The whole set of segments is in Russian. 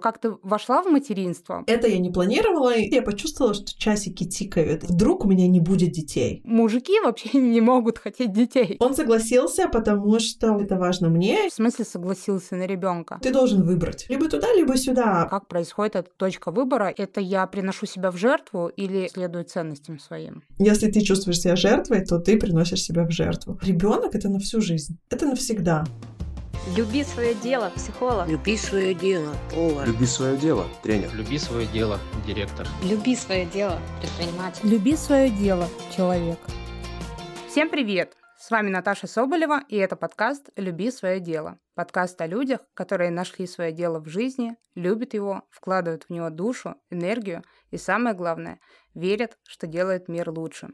Как ты вошла в материнство? Это я не планировала, и я почувствовала, что часики тикают. Вдруг у меня не будет детей. Мужики вообще не могут хотеть детей. Он согласился, потому что это важно мне. В смысле согласился на ребенка? Ты должен выбрать. Либо туда, либо сюда. Как происходит эта точка выбора? Это я приношу себя в жертву или следую ценностям своим? Если ты чувствуешь себя жертвой, то ты приносишь себя в жертву. Ребенок это на всю жизнь. Это навсегда. Люби свое дело, психолог. Люби свое дело, повар. Люби свое дело, тренер. Люби свое дело, директор. Люби свое дело, предприниматель. Люби свое дело, человек. Всем привет! С вами Наташа Соболева, и это подкаст «Люби свое дело». Подкаст о людях, которые нашли свое дело в жизни, любят его, вкладывают в него душу, энергию и, самое главное, верят, что делает мир лучше.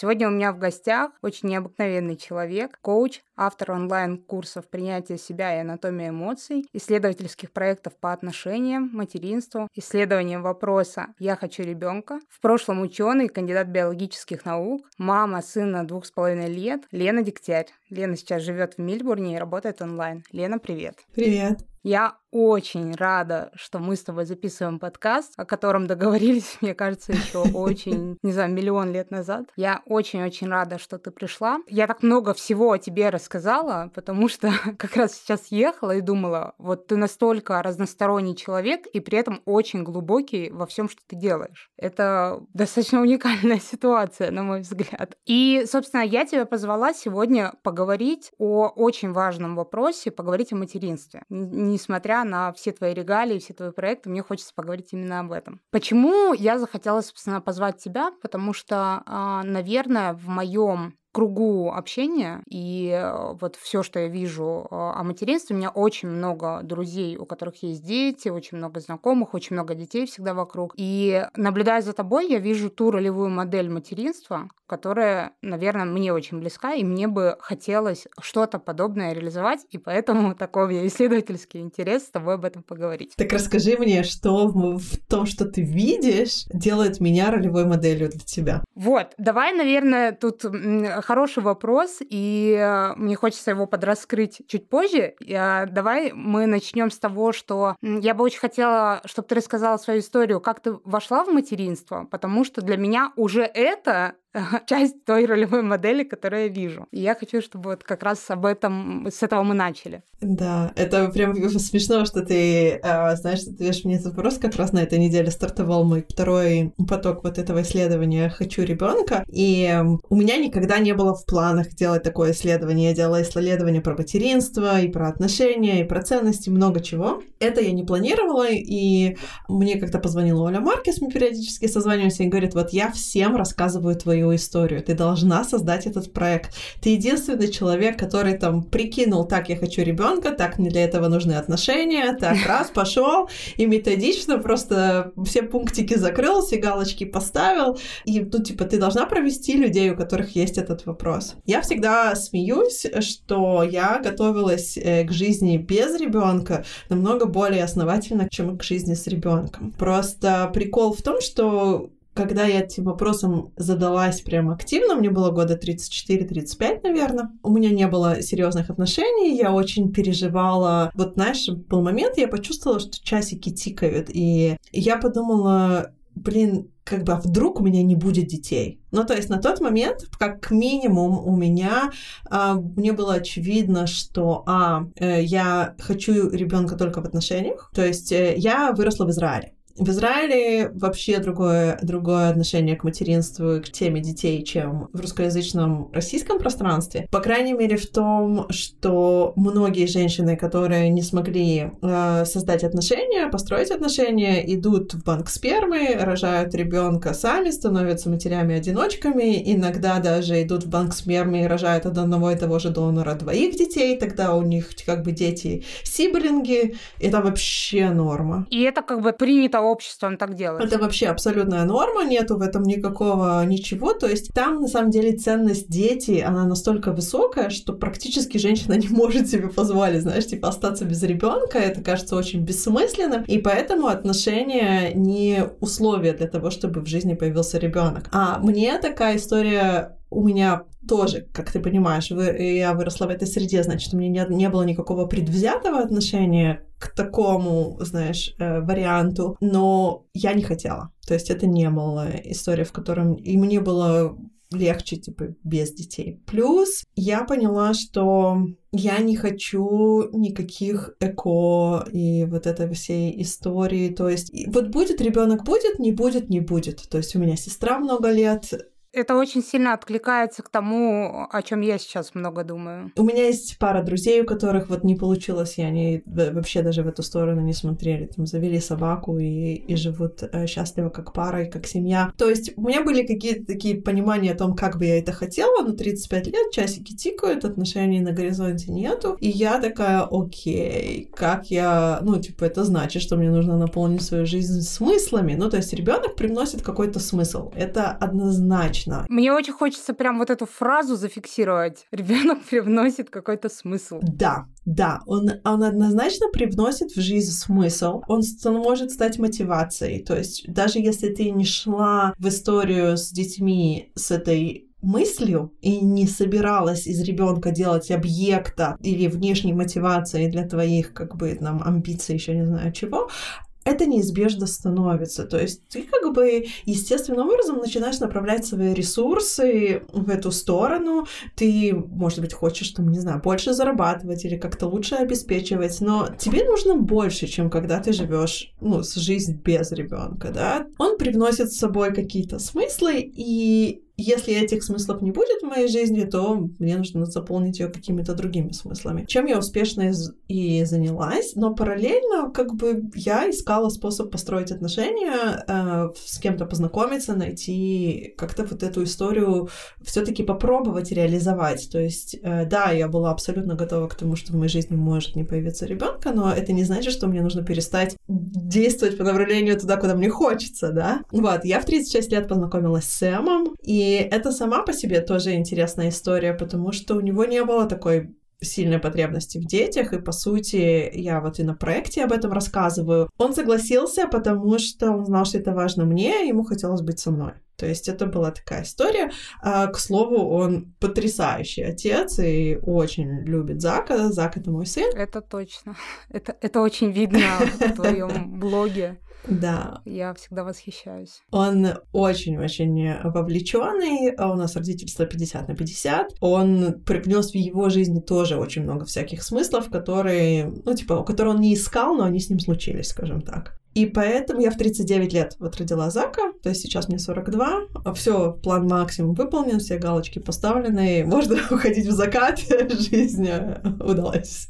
Сегодня у меня в гостях очень необыкновенный человек, коуч, автор онлайн-курсов принятия себя и анатомия эмоций, исследовательских проектов по отношениям, материнству, исследованием вопроса «Я хочу ребенка», в прошлом ученый, кандидат биологических наук, мама сына двух с половиной лет, Лена Дегтярь. Лена сейчас живет в Мильбурне и работает онлайн. Лена, привет. Привет. Я очень рада, что мы с тобой записываем подкаст, о котором договорились, мне кажется, еще очень, не знаю, миллион лет назад. Я очень-очень рада, что ты пришла. Я так много всего о тебе рассказала, потому что как раз сейчас ехала и думала, вот ты настолько разносторонний человек и при этом очень глубокий во всем, что ты делаешь. Это достаточно уникальная ситуация, на мой взгляд. И, собственно, я тебя позвала сегодня поговорить о очень важном вопросе, поговорить о материнстве несмотря на все твои регалии, все твои проекты, мне хочется поговорить именно об этом. Почему я захотела, собственно, позвать тебя? Потому что, а, наверное, в моем кругу общения, и э, вот все, что я вижу э, о материнстве, у меня очень много друзей, у которых есть дети, очень много знакомых, очень много детей всегда вокруг. И наблюдая за тобой, я вижу ту ролевую модель материнства, которая, наверное, мне очень близка, и мне бы хотелось что-то подобное реализовать, и поэтому такой у меня исследовательский интерес с тобой об этом поговорить. Так расскажи мне, что в, в том, что ты видишь, делает меня ролевой моделью для тебя. Вот, давай, наверное, тут хороший вопрос, и э, мне хочется его подраскрыть чуть позже. Давай мы начнем с того, что я бы очень хотела, чтобы ты рассказала свою историю, как ты вошла в материнство, потому что для меня уже это часть той ролевой модели, которую я вижу. И я хочу, чтобы вот как раз об этом, с этого мы начали. Да, это прям смешно, что ты, э, знаешь, ты ответишь мне этот вопрос. Как раз на этой неделе стартовал мой второй поток вот этого исследования «Хочу ребенка, И у меня никогда не было в планах делать такое исследование. Я делала исследования про материнство, и про отношения, и про ценности, много чего. Это я не планировала, и мне как-то позвонила Оля Маркес, мы периодически созваниваемся, и говорит, вот я всем рассказываю твою свою историю. Ты должна создать этот проект. Ты единственный человек, который там прикинул, так, я хочу ребенка, так, мне для этого нужны отношения, так, раз, пошел и методично просто все пунктики закрыл, все галочки поставил. И тут, типа, ты должна провести людей, у которых есть этот вопрос. Я всегда смеюсь, что я готовилась э, к жизни без ребенка намного более основательно, чем к жизни с ребенком. Просто прикол в том, что когда я этим вопросом задалась прям активно, мне было года 34-35, наверное, у меня не было серьезных отношений, я очень переживала. Вот, знаешь, был момент, я почувствовала, что часики тикают, и я подумала, блин, как бы, а вдруг у меня не будет детей? Ну, то есть на тот момент, как минимум, у меня, а, мне было очевидно, что, а, э, я хочу ребенка только в отношениях, то есть э, я выросла в Израиле. В Израиле вообще другое, другое отношение к материнству и к теме детей, чем в русскоязычном российском пространстве. По крайней мере, в том, что многие женщины, которые не смогли э, создать отношения, построить отношения, идут в банк спермы, рожают ребенка сами, становятся матерями-одиночками, иногда даже идут в банк спермы и рожают от одного и того же донора двоих детей, тогда у них как бы дети сиблинги, это вообще норма. И это как бы принято обществом так делать. Это вообще абсолютная норма, нету в этом никакого ничего. То есть там, на самом деле, ценность дети, она настолько высокая, что практически женщина не может себе позволить, знаешь, типа остаться без ребенка. Это кажется очень бессмысленным. И поэтому отношения не условия для того, чтобы в жизни появился ребенок. А мне такая история у меня тоже, как ты понимаешь, вы, я выросла в этой среде, значит, у меня не, не было никакого предвзятого отношения к такому, знаешь, э, варианту, но я не хотела. То есть это не была история, в котором... И мне было легче, типа, без детей. Плюс я поняла, что я не хочу никаких эко и вот этой всей истории. То есть вот будет ребенок будет, не будет, не будет. То есть у меня сестра много лет это очень сильно откликается к тому, о чем я сейчас много думаю. У меня есть пара друзей, у которых вот не получилось, и они вообще даже в эту сторону не смотрели. Там завели собаку и, и живут э, счастливо как пара и как семья. То есть у меня были какие-то такие понимания о том, как бы я это хотела, но 35 лет, часики тикают, отношений на горизонте нету. И я такая, окей, как я... Ну, типа, это значит, что мне нужно наполнить свою жизнь смыслами. Ну, то есть ребенок приносит какой-то смысл. Это однозначно точно. Мне очень хочется прям вот эту фразу зафиксировать. Ребенок привносит какой-то смысл. Да, да, он, он однозначно привносит в жизнь смысл. Он, он может стать мотивацией. То есть даже если ты не шла в историю с детьми с этой мыслью и не собиралась из ребенка делать объекта или внешней мотивации для твоих как бы там амбиций, еще не знаю чего, это неизбежно становится. То есть ты как бы естественным образом начинаешь направлять свои ресурсы в эту сторону. Ты, может быть, хочешь, там, не знаю, больше зарабатывать или как-то лучше обеспечивать, но тебе нужно больше, чем когда ты живешь, ну, с жизнь без ребенка, да. Он привносит с собой какие-то смыслы, и если этих смыслов не будет в моей жизни, то мне нужно заполнить ее какими-то другими смыслами. Чем я успешно и занялась, но параллельно как бы я искала способ построить отношения, э, с кем-то познакомиться, найти как-то вот эту историю все-таки попробовать реализовать. То есть, э, да, я была абсолютно готова к тому, что в моей жизни может не появиться ребенка, но это не значит, что мне нужно перестать действовать по направлению туда, куда мне хочется, да. Вот, я в 36 лет познакомилась с Сэмом, и и это сама по себе тоже интересная история, потому что у него не было такой сильной потребности в детях, и, по сути, я вот и на проекте об этом рассказываю. Он согласился, потому что он знал, что это важно мне, и ему хотелось быть со мной. То есть это была такая история. А, к слову, он потрясающий отец и очень любит Зака. Зак — это мой сын. Это точно. Это, это очень видно в твоем блоге. Да. Я всегда восхищаюсь. Он очень-очень вовлеченный. У нас родительство 50 на 50. Он привнес в его жизни тоже очень много всяких смыслов, которые, ну, типа, которые он не искал, но они с ним случились, скажем так. И поэтому я в 39 лет вот родила Зака, то есть сейчас мне 42. Все, план максимум выполнен, все галочки поставлены, можно уходить в закат, жизнь удалась.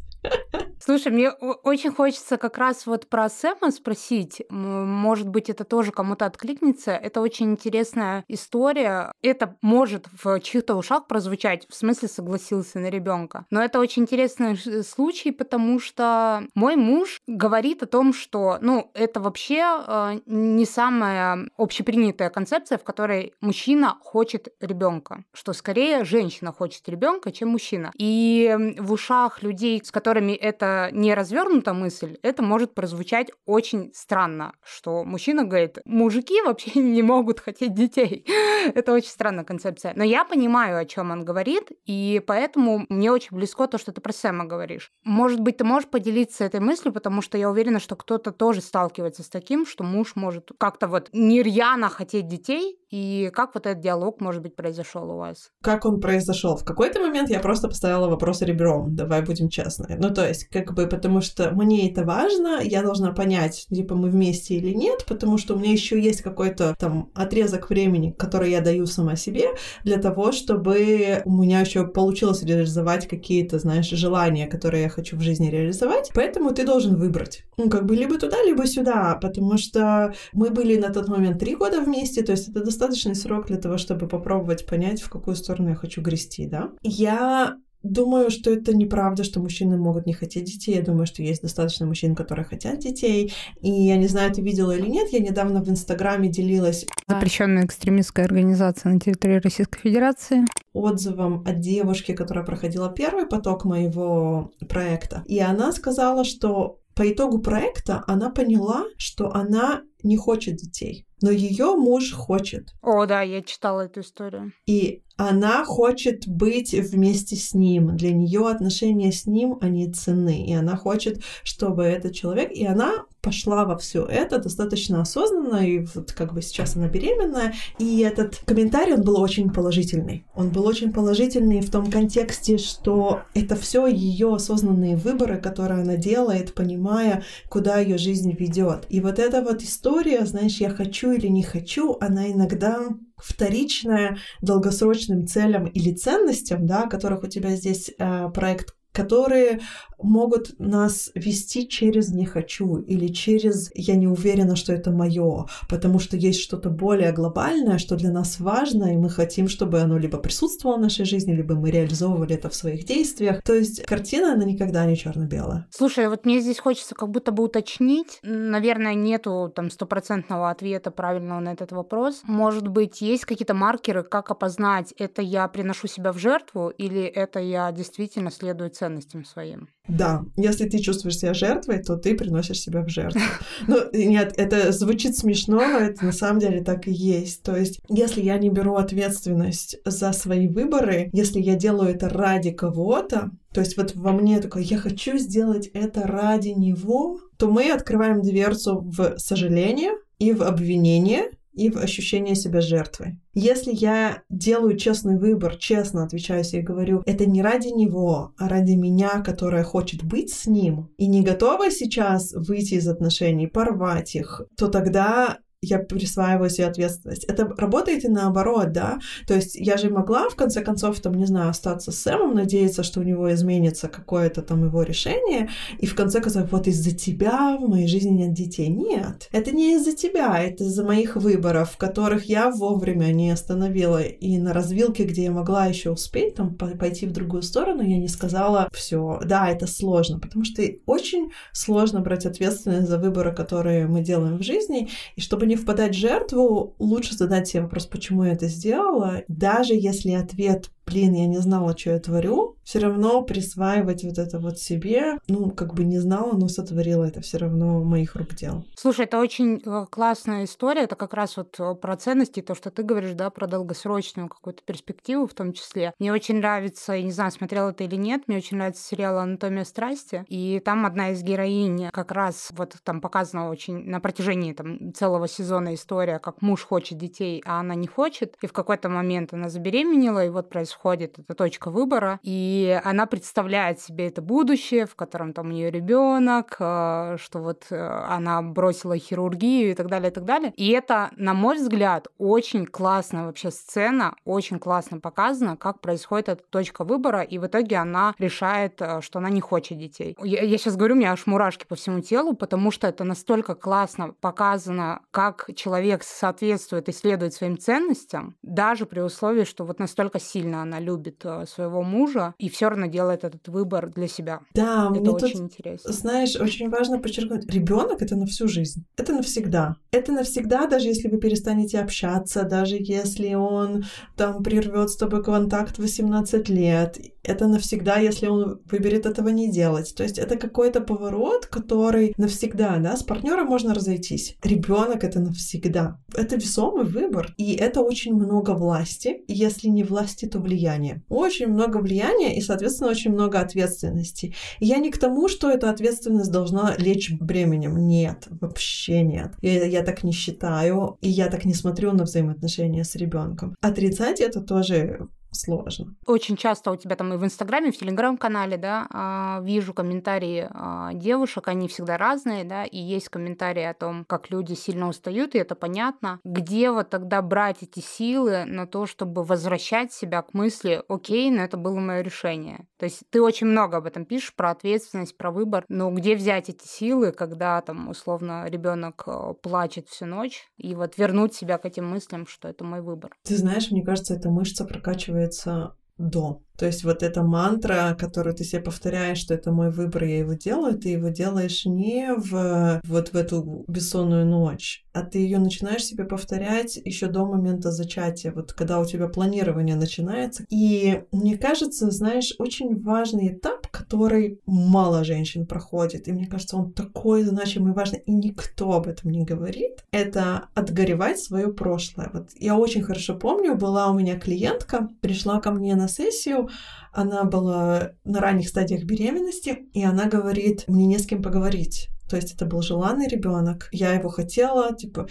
Слушай, мне очень хочется как раз вот про Сэма спросить. Может быть, это тоже кому-то откликнется. Это очень интересная история. Это может в чьих-то ушах прозвучать, в смысле согласился на ребенка. Но это очень интересный случай, потому что мой муж говорит о том, что, ну, это вообще э, не самая общепринятая концепция, в которой мужчина хочет ребенка, что скорее женщина хочет ребенка, чем мужчина. И в ушах людей, с которыми это не развернута мысль, это может прозвучать очень странно, что мужчина говорит, мужики вообще не могут хотеть детей. это очень странная концепция. Но я понимаю, о чем он говорит, и поэтому мне очень близко то, что ты про Сэма говоришь. Может быть, ты можешь поделиться этой мыслью, потому что я уверена, что кто-то тоже сталкивается с таким, что муж может как-то вот нерьяно хотеть детей, и как вот этот диалог, может быть, произошел у вас? Как он произошел? В какой-то момент я просто поставила вопрос ребром, давай будем честны. Ну, то есть, как бы, потому что мне это важно, я должна понять, типа, мы вместе или нет, потому что у меня еще есть какой-то там отрезок времени, который я даю сама себе, для того, чтобы у меня еще получилось реализовать какие-то, знаешь, желания, которые я хочу в жизни реализовать. Поэтому ты должен выбрать. Ну, как бы, либо туда, либо сюда, потому что мы были на тот момент три года вместе, то есть это достаточный срок для того, чтобы попробовать понять, в какую сторону я хочу грести, да. Я думаю, что это неправда, что мужчины могут не хотеть детей. Я думаю, что есть достаточно мужчин, которые хотят детей. И я не знаю, ты видела или нет, я недавно в Инстаграме делилась... Запрещенная экстремистская организация на территории Российской Федерации. Отзывом от девушки, которая проходила первый поток моего проекта. И она сказала, что по итогу проекта она поняла, что она не хочет детей, но ее муж хочет. О, да, я читала эту историю. И она хочет быть вместе с ним. Для нее отношения с ним, они ценны. И она хочет, чтобы этот человек... И она пошла во все это достаточно осознанно, и вот как бы сейчас она беременная. И этот комментарий, он был очень положительный. Он был очень положительный в том контексте, что это все ее осознанные выборы, которые она делает, понимая, куда ее жизнь ведет. И вот эта вот история, знаешь, я хочу или не хочу, она иногда вторичная долгосрочным целям или ценностям, да, которых у тебя здесь э, проект которые могут нас вести через «не хочу» или через «я не уверена, что это мое», потому что есть что-то более глобальное, что для нас важно, и мы хотим, чтобы оно либо присутствовало в нашей жизни, либо мы реализовывали это в своих действиях. То есть картина, она никогда не черно белая Слушай, вот мне здесь хочется как будто бы уточнить. Наверное, нету там стопроцентного ответа правильного на этот вопрос. Может быть, есть какие-то маркеры, как опознать, это я приношу себя в жертву или это я действительно следую ценностям своим. Да, если ты чувствуешь себя жертвой, то ты приносишь себя в жертву. Ну, нет, это звучит смешно, но это на самом деле так и есть. То есть, если я не беру ответственность за свои выборы, если я делаю это ради кого-то, то есть вот во мне такое, я хочу сделать это ради него, то мы открываем дверцу в сожаление и в обвинение, и в ощущение себя жертвой. Если я делаю честный выбор, честно отвечаю себе и говорю, это не ради него, а ради меня, которая хочет быть с ним, и не готова сейчас выйти из отношений, порвать их, то тогда я присваиваю себе ответственность. Это работает и наоборот, да. То есть я же могла, в конце концов, там, не знаю, остаться с Сэмом, надеяться, что у него изменится какое-то там его решение, и в конце концов, вот из-за тебя в моей жизни нет детей. Нет, это не из-за тебя, это из-за моих выборов, которых я вовремя не остановила. И на развилке, где я могла еще успеть там пойти в другую сторону, я не сказала, все, да, это сложно, потому что очень сложно брать ответственность за выборы, которые мы делаем в жизни, и чтобы не впадать в жертву, лучше задать себе вопрос, почему я это сделала, даже если ответ блин, я не знала, что я творю, все равно присваивать вот это вот себе, ну, как бы не знала, но сотворила это все равно моих рук дело. Слушай, это очень э, классная история, это как раз вот э, про ценности, то, что ты говоришь, да, про долгосрочную какую-то перспективу в том числе. Мне очень нравится, я не знаю, смотрела ты или нет, мне очень нравится сериал «Анатомия страсти», и там одна из героинь как раз вот там показана очень на протяжении там целого сезона история, как муж хочет детей, а она не хочет, и в какой-то момент она забеременела, и вот происходит происходит, это точка выбора, и она представляет себе это будущее, в котором там у нее ребенок, э, что вот э, она бросила хирургию и так далее, и так далее. И это, на мой взгляд, очень классная вообще сцена, очень классно показано, как происходит эта точка выбора, и в итоге она решает, э, что она не хочет детей. Я, я сейчас говорю, у меня аж мурашки по всему телу, потому что это настолько классно показано, как человек соответствует и следует своим ценностям, даже при условии, что вот настолько сильно она любит э, своего мужа и все равно делает этот выбор для себя. Да, это мне очень тут, интересно. Знаешь, очень важно подчеркнуть, ребенок это на всю жизнь, это навсегда, это навсегда, даже если вы перестанете общаться, даже если он там прервет с тобой контакт 18 лет, это навсегда, если он выберет этого не делать. То есть это какой-то поворот, который навсегда, да, с партнером можно разойтись. Ребенок это навсегда. Это весомый выбор, и это очень много власти. И если не власти, то влияние. Очень много влияния и, соответственно, очень много ответственности. И я не к тому, что эта ответственность должна лечь бременем. Нет, вообще нет. Я, я так не считаю, и я так не смотрю на взаимоотношения с ребенком. Отрицать это тоже сложно. Очень часто у тебя там и в Инстаграме, и в Телеграм-канале, да, а, вижу комментарии а, девушек, они всегда разные, да, и есть комментарии о том, как люди сильно устают, и это понятно. Где вот тогда брать эти силы на то, чтобы возвращать себя к мысли, окей, но это было мое решение. То есть ты очень много об этом пишешь, про ответственность, про выбор, но где взять эти силы, когда там условно ребенок э, плачет всю ночь, и вот вернуть себя к этим мыслям, что это мой выбор. Ты знаешь, мне кажется, эта мышца прокачивает оказывается, до. То есть вот эта мантра, которую ты себе повторяешь, что это мой выбор, я его делаю, ты его делаешь не в вот в эту бессонную ночь, а ты ее начинаешь себе повторять еще до момента зачатия, вот когда у тебя планирование начинается. И мне кажется, знаешь, очень важный этап, который мало женщин проходит, и мне кажется, он такой значимый и важный, и никто об этом не говорит, это отгоревать свое прошлое. Вот я очень хорошо помню, была у меня клиентка, пришла ко мне на сессию, она была на ранних стадиях беременности, и она говорит, мне не с кем поговорить. То есть это был желанный ребенок. Я его хотела, типа,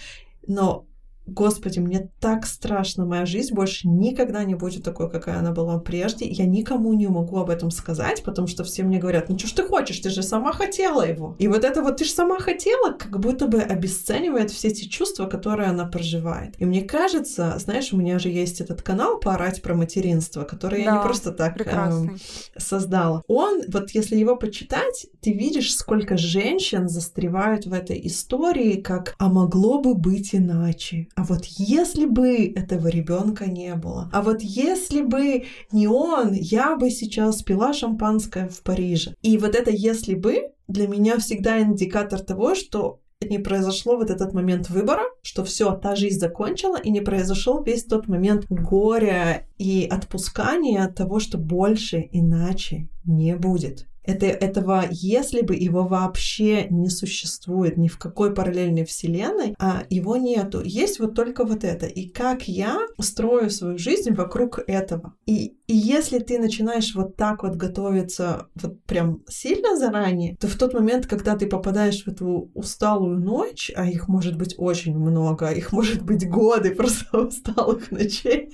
но Господи, мне так страшно, моя жизнь больше никогда не будет такой, какая она была прежде. Я никому не могу об этом сказать, потому что все мне говорят, ну что ж ты хочешь, ты же сама хотела его. И вот это вот ты же сама хотела, как будто бы обесценивает все эти чувства, которые она проживает. И мне кажется, знаешь, у меня же есть этот канал «Поорать про материнство», который да, я не просто так э, создала. Он, вот если его почитать, ты видишь, сколько женщин застревают в этой истории, как «а могло бы быть иначе», а вот если бы этого ребенка не было, а вот если бы не он, я бы сейчас пила шампанское в Париже. И вот это если бы для меня всегда индикатор того, что не произошло вот этот момент выбора, что все, та жизнь закончила, и не произошел весь тот момент горя и отпускания от того, что больше иначе не будет. Это, этого, если бы его вообще не существует ни в какой параллельной вселенной, а его нету. Есть вот только вот это. И как я строю свою жизнь вокруг этого. И, и если ты начинаешь вот так вот готовиться вот прям сильно заранее, то в тот момент, когда ты попадаешь в эту усталую ночь, а их может быть очень много, их может быть годы просто усталых ночей,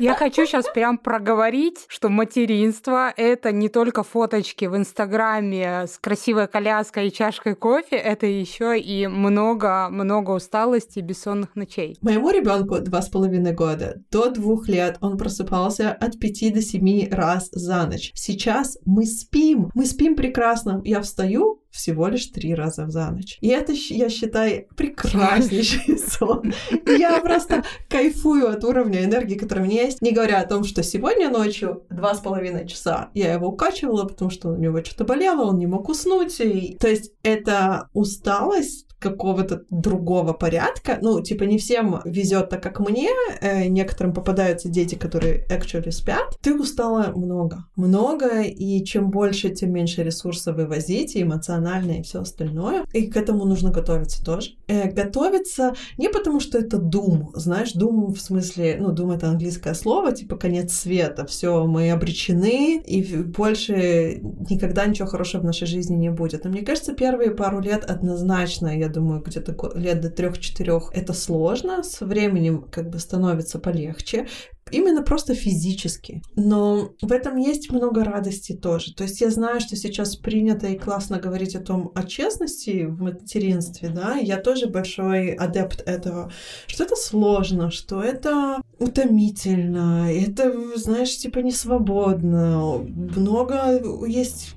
Я хочу сейчас прям проговорить, что материнство — это не только фоточки в Инстаграме с красивой коляской и чашкой кофе, это еще и много-много усталости и бессонных ночей. Моему ребенку два с половиной года. До двух лет он просыпался от пяти до семи раз за ночь. Сейчас мы спим. Мы спим прекрасно. Я встаю, всего лишь три раза за ночь. И это, я считаю, прекраснейший сон. Я просто кайфую от уровня энергии, который у меня есть, не говоря о том, что сегодня ночью два с половиной часа я его укачивала, потому что у него что-то болело, он не мог уснуть. И... То есть это усталость какого-то другого порядка. Ну, типа, не всем везет так, как мне. Э, некоторым попадаются дети, которые actually спят. Ты устала много. Много, и чем больше, тем меньше ресурсов вывозить, и эмоционально, и все остальное. И к этому нужно готовиться тоже. Э, готовиться не потому, что это дум. Знаешь, дум в смысле, ну, дум это английское слово, типа конец света. Все, мы обречены, и больше никогда ничего хорошего в нашей жизни не будет. Но мне кажется, первые пару лет однозначно я думаю, где-то лет до трех-четырех это сложно, со временем как бы становится полегче, именно просто физически. Но в этом есть много радости тоже. То есть я знаю, что сейчас принято и классно говорить о том, о честности в материнстве, да, я тоже большой адепт этого, что это сложно, что это утомительно, это, знаешь, типа не свободно, много есть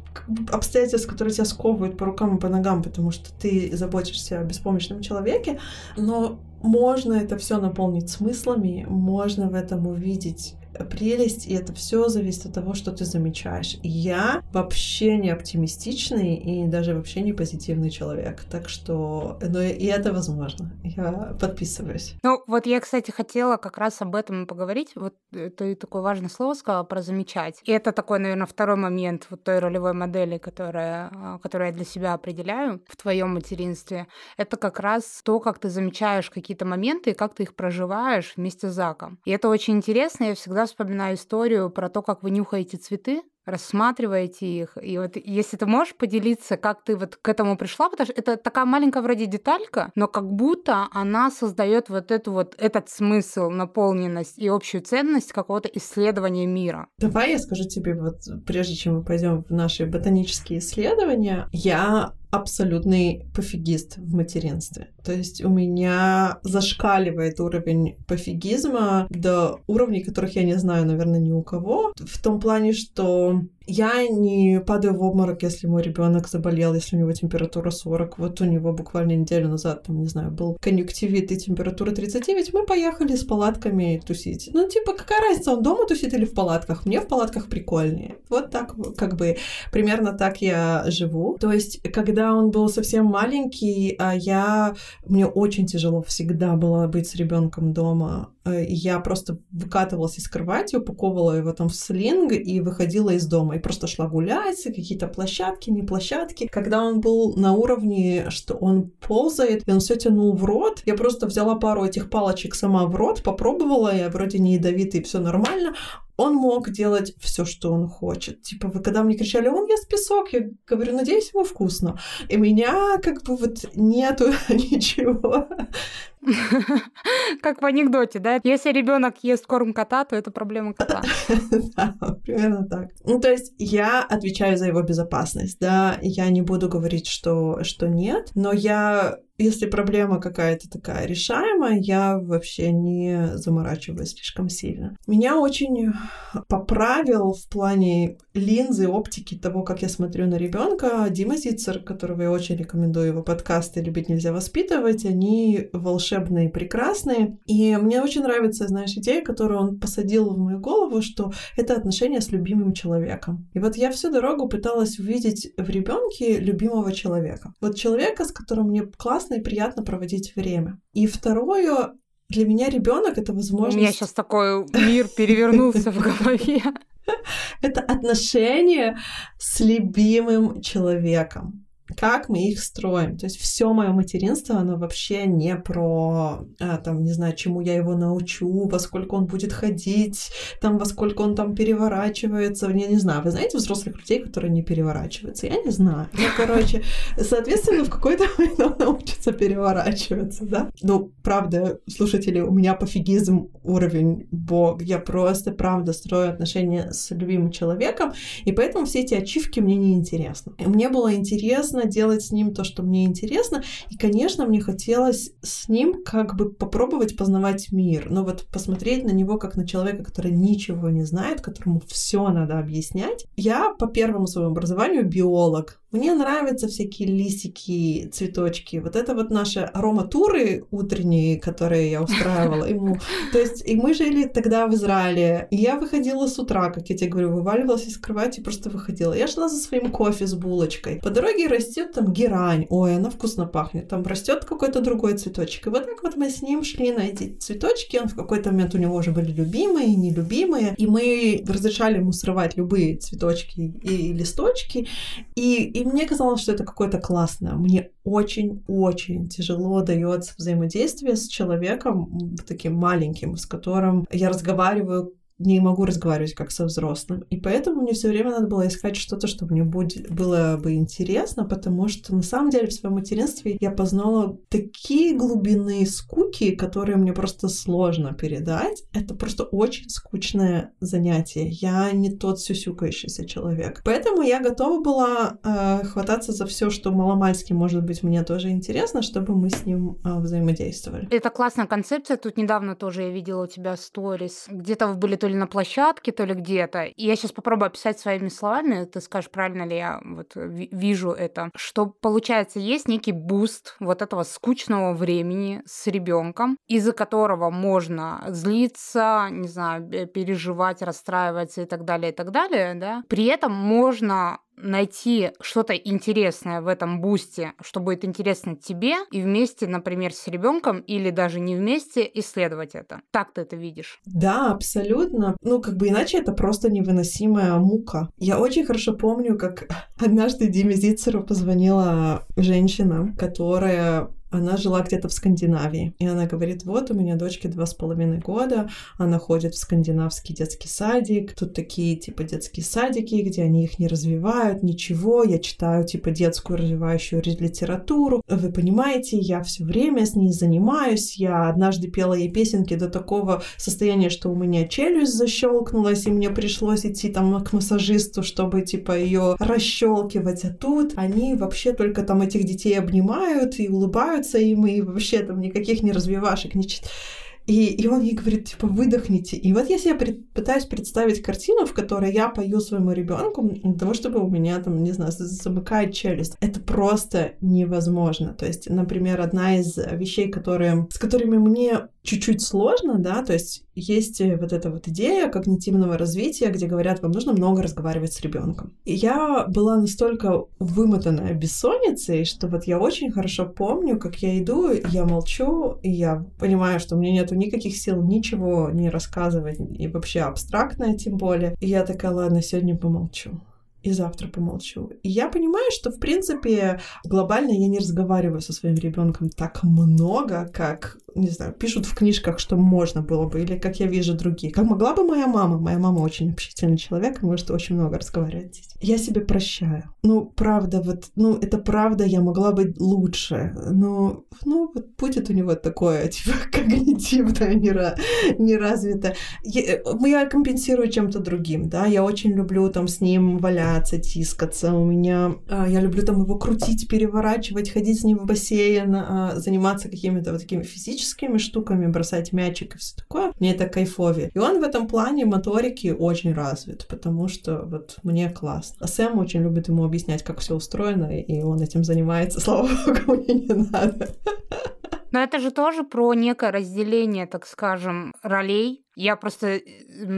обстоятельств, которые тебя сковывают по рукам и по ногам, потому что ты заботишься о беспомощном человеке, но можно это все наполнить смыслами, можно в этом увидеть прелесть, и это все зависит от того, что ты замечаешь. Я вообще не оптимистичный и даже вообще не позитивный человек, так что, ну и это возможно. Я подписываюсь. Ну вот я, кстати, хотела как раз об этом поговорить. Вот ты такое важное слово сказала про замечать. И это такой, наверное, второй момент вот той ролевой модели, которая, а, которую я для себя определяю в твоем материнстве. Это как раз то, как ты замечаешь какие-то моменты и как ты их проживаешь вместе с Заком. И это очень интересно. Я всегда вспоминаю историю про то, как вы нюхаете цветы, рассматриваете их. И вот если ты можешь поделиться, как ты вот к этому пришла, потому что это такая маленькая вроде деталька, но как будто она создает вот эту вот этот смысл, наполненность и общую ценность какого-то исследования мира. Давай я скажу тебе вот, прежде чем мы пойдем в наши ботанические исследования, я абсолютный пофигист в материнстве. То есть у меня зашкаливает уровень пофигизма до уровней, которых я не знаю, наверное, ни у кого. В том плане, что я не падаю в обморок, если мой ребенок заболел, если у него температура 40. Вот у него буквально неделю назад, там, не знаю, был конъюнктивит и температура 39. Мы поехали с палатками тусить. Ну, типа, какая разница, он дома тусит или в палатках? Мне в палатках прикольнее. Вот так, как бы, примерно так я живу. То есть, когда он был совсем маленький, а я... Мне очень тяжело всегда было быть с ребенком дома. Э, я просто выкатывалась из кровати, упаковывала его там в слинг и выходила из дома. И просто шла гулять, какие-то площадки, не площадки. Когда он был на уровне, что он ползает, и он все тянул в рот, я просто взяла пару этих палочек сама в рот, попробовала, я вроде не ядовитый, все нормально он мог делать все, что он хочет. Типа, вы когда мне кричали, он ест песок, я говорю, надеюсь, ему вкусно. И меня как бы вот нету ничего. Как в анекдоте, да? Если ребенок ест корм кота, то это проблема кота. Да, примерно так. Ну, то есть я отвечаю за его безопасность, да, я не буду говорить, что, что нет, но я если проблема какая-то такая решаемая, я вообще не заморачиваюсь слишком сильно. Меня очень поправил в плане линзы, оптики того, как я смотрю на ребенка. Дима Зицер, которого я очень рекомендую, его подкасты «Любить нельзя воспитывать», они волшебные, прекрасные. И мне очень нравится, знаешь, идея, которую он посадил в мою голову, что это отношение с любимым человеком. И вот я всю дорогу пыталась увидеть в ребенке любимого человека. Вот человека, с которым мне классно и приятно проводить время. И второе, для меня ребенок это возможность... У меня сейчас такой мир перевернулся в голове. Это отношение с любимым человеком как мы их строим. То есть все мое материнство, оно вообще не про, а, там, не знаю, чему я его научу, во сколько он будет ходить, там, во сколько он там переворачивается. Я не знаю. Вы знаете взрослых людей, которые не переворачиваются? Я не знаю. Ну, короче, соответственно, в какой-то момент он научится переворачиваться, да? Ну, правда, слушатели, у меня пофигизм уровень бог. Я просто, правда, строю отношения с любимым человеком, и поэтому все эти ачивки мне не интересны. Мне было интересно делать с ним то, что мне интересно. И, конечно, мне хотелось с ним как бы попробовать познавать мир. Но вот посмотреть на него как на человека, который ничего не знает, которому все надо объяснять. Я по первому своему образованию биолог. Мне нравятся всякие листики, цветочки. Вот это вот наши ароматуры утренние, которые я устраивала ему. То есть, и мы жили тогда в Израиле. И я выходила с утра, как я тебе говорю, вываливалась из кровати, просто выходила. Я шла за своим кофе с булочкой. По дороге растет там герань. Ой, она вкусно пахнет. Там растет какой-то другой цветочек. И вот так вот мы с ним шли на эти цветочки. Он в какой-то момент у него уже были любимые, нелюбимые. И мы разрешали ему срывать любые цветочки и листочки. И, и мне казалось, что это какое-то классное. Мне очень-очень тяжело дается взаимодействие с человеком таким маленьким, с которым я разговариваю не могу разговаривать как со взрослым. И поэтому мне все время надо было искать что-то, что мне будет, было бы интересно, потому что на самом деле в своем материнстве я познала такие глубины скуки, которые мне просто сложно передать. Это просто очень скучное занятие. Я не тот сюсюкающийся человек. Поэтому я готова была э, хвататься за все, что маломальски может быть мне тоже интересно, чтобы мы с ним э, взаимодействовали. Это классная концепция. Тут недавно тоже я видела у тебя сторис. Где-то вы были то ли на площадке, то ли где-то. И я сейчас попробую описать своими словами, ты скажешь, правильно ли я вот вижу это. Что получается, есть некий буст вот этого скучного времени с ребенком, из-за которого можно злиться, не знаю, переживать, расстраиваться и так далее, и так далее, да. При этом можно найти что-то интересное в этом бусте, что будет интересно тебе, и вместе, например, с ребенком или даже не вместе исследовать это. Так ты это видишь? Да, абсолютно. Ну, как бы иначе это просто невыносимая мука. Я очень хорошо помню, как однажды Диме Зицеру позвонила женщина, которая она жила где-то в Скандинавии. И она говорит, вот у меня дочке два с половиной года, она ходит в скандинавский детский садик, тут такие типа детские садики, где они их не развивают, ничего, я читаю типа детскую развивающую литературу. Вы понимаете, я все время с ней занимаюсь, я однажды пела ей песенки до такого состояния, что у меня челюсть защелкнулась, и мне пришлось идти там к массажисту, чтобы типа ее расщелкивать, а тут они вообще только там этих детей обнимают и улыбают занимаются им и вообще там никаких не развивашек, читают. И, и он ей говорит, типа, выдохните. И вот я себе пытаюсь представить картину, в которой я пою своему ребенку для того, чтобы у меня там, не знаю, замыкает челюсть. Это просто невозможно. То есть, например, одна из вещей, которые, с которыми мне чуть-чуть сложно, да, то есть есть э, вот эта вот идея когнитивного развития, где говорят, вам нужно много разговаривать с ребенком. И я была настолько вымотанная бессонницей, что вот я очень хорошо помню, как я иду, я молчу, и я понимаю, что у меня нету никаких сил ничего не рассказывать, и вообще абстрактное тем более. И я такая, ладно, сегодня помолчу и завтра помолчу. И я понимаю, что, в принципе, глобально я не разговариваю со своим ребенком так много, как не знаю, пишут в книжках, что можно было бы, или как я вижу другие. Как могла бы моя мама? Моя мама очень общительный человек, может очень много разговаривать здесь. Я себе прощаю. Ну, правда, вот, ну, это правда, я могла быть лучше, но, ну, вот будет у него такое, типа, когнитивное, нера, неразвитое. Я, я компенсирую чем-то другим, да, я очень люблю там с ним валяться, тискаться, у меня, а, я люблю там его крутить, переворачивать, ходить с ним в бассейн, а, заниматься какими-то вот такими физическими физическими штуками, бросать мячик и все такое, мне это кайфовее. И он в этом плане моторики очень развит, потому что вот мне классно. А Сэм очень любит ему объяснять, как все устроено, и он этим занимается, слава богу, мне не надо. Но это же тоже про некое разделение, так скажем, ролей я просто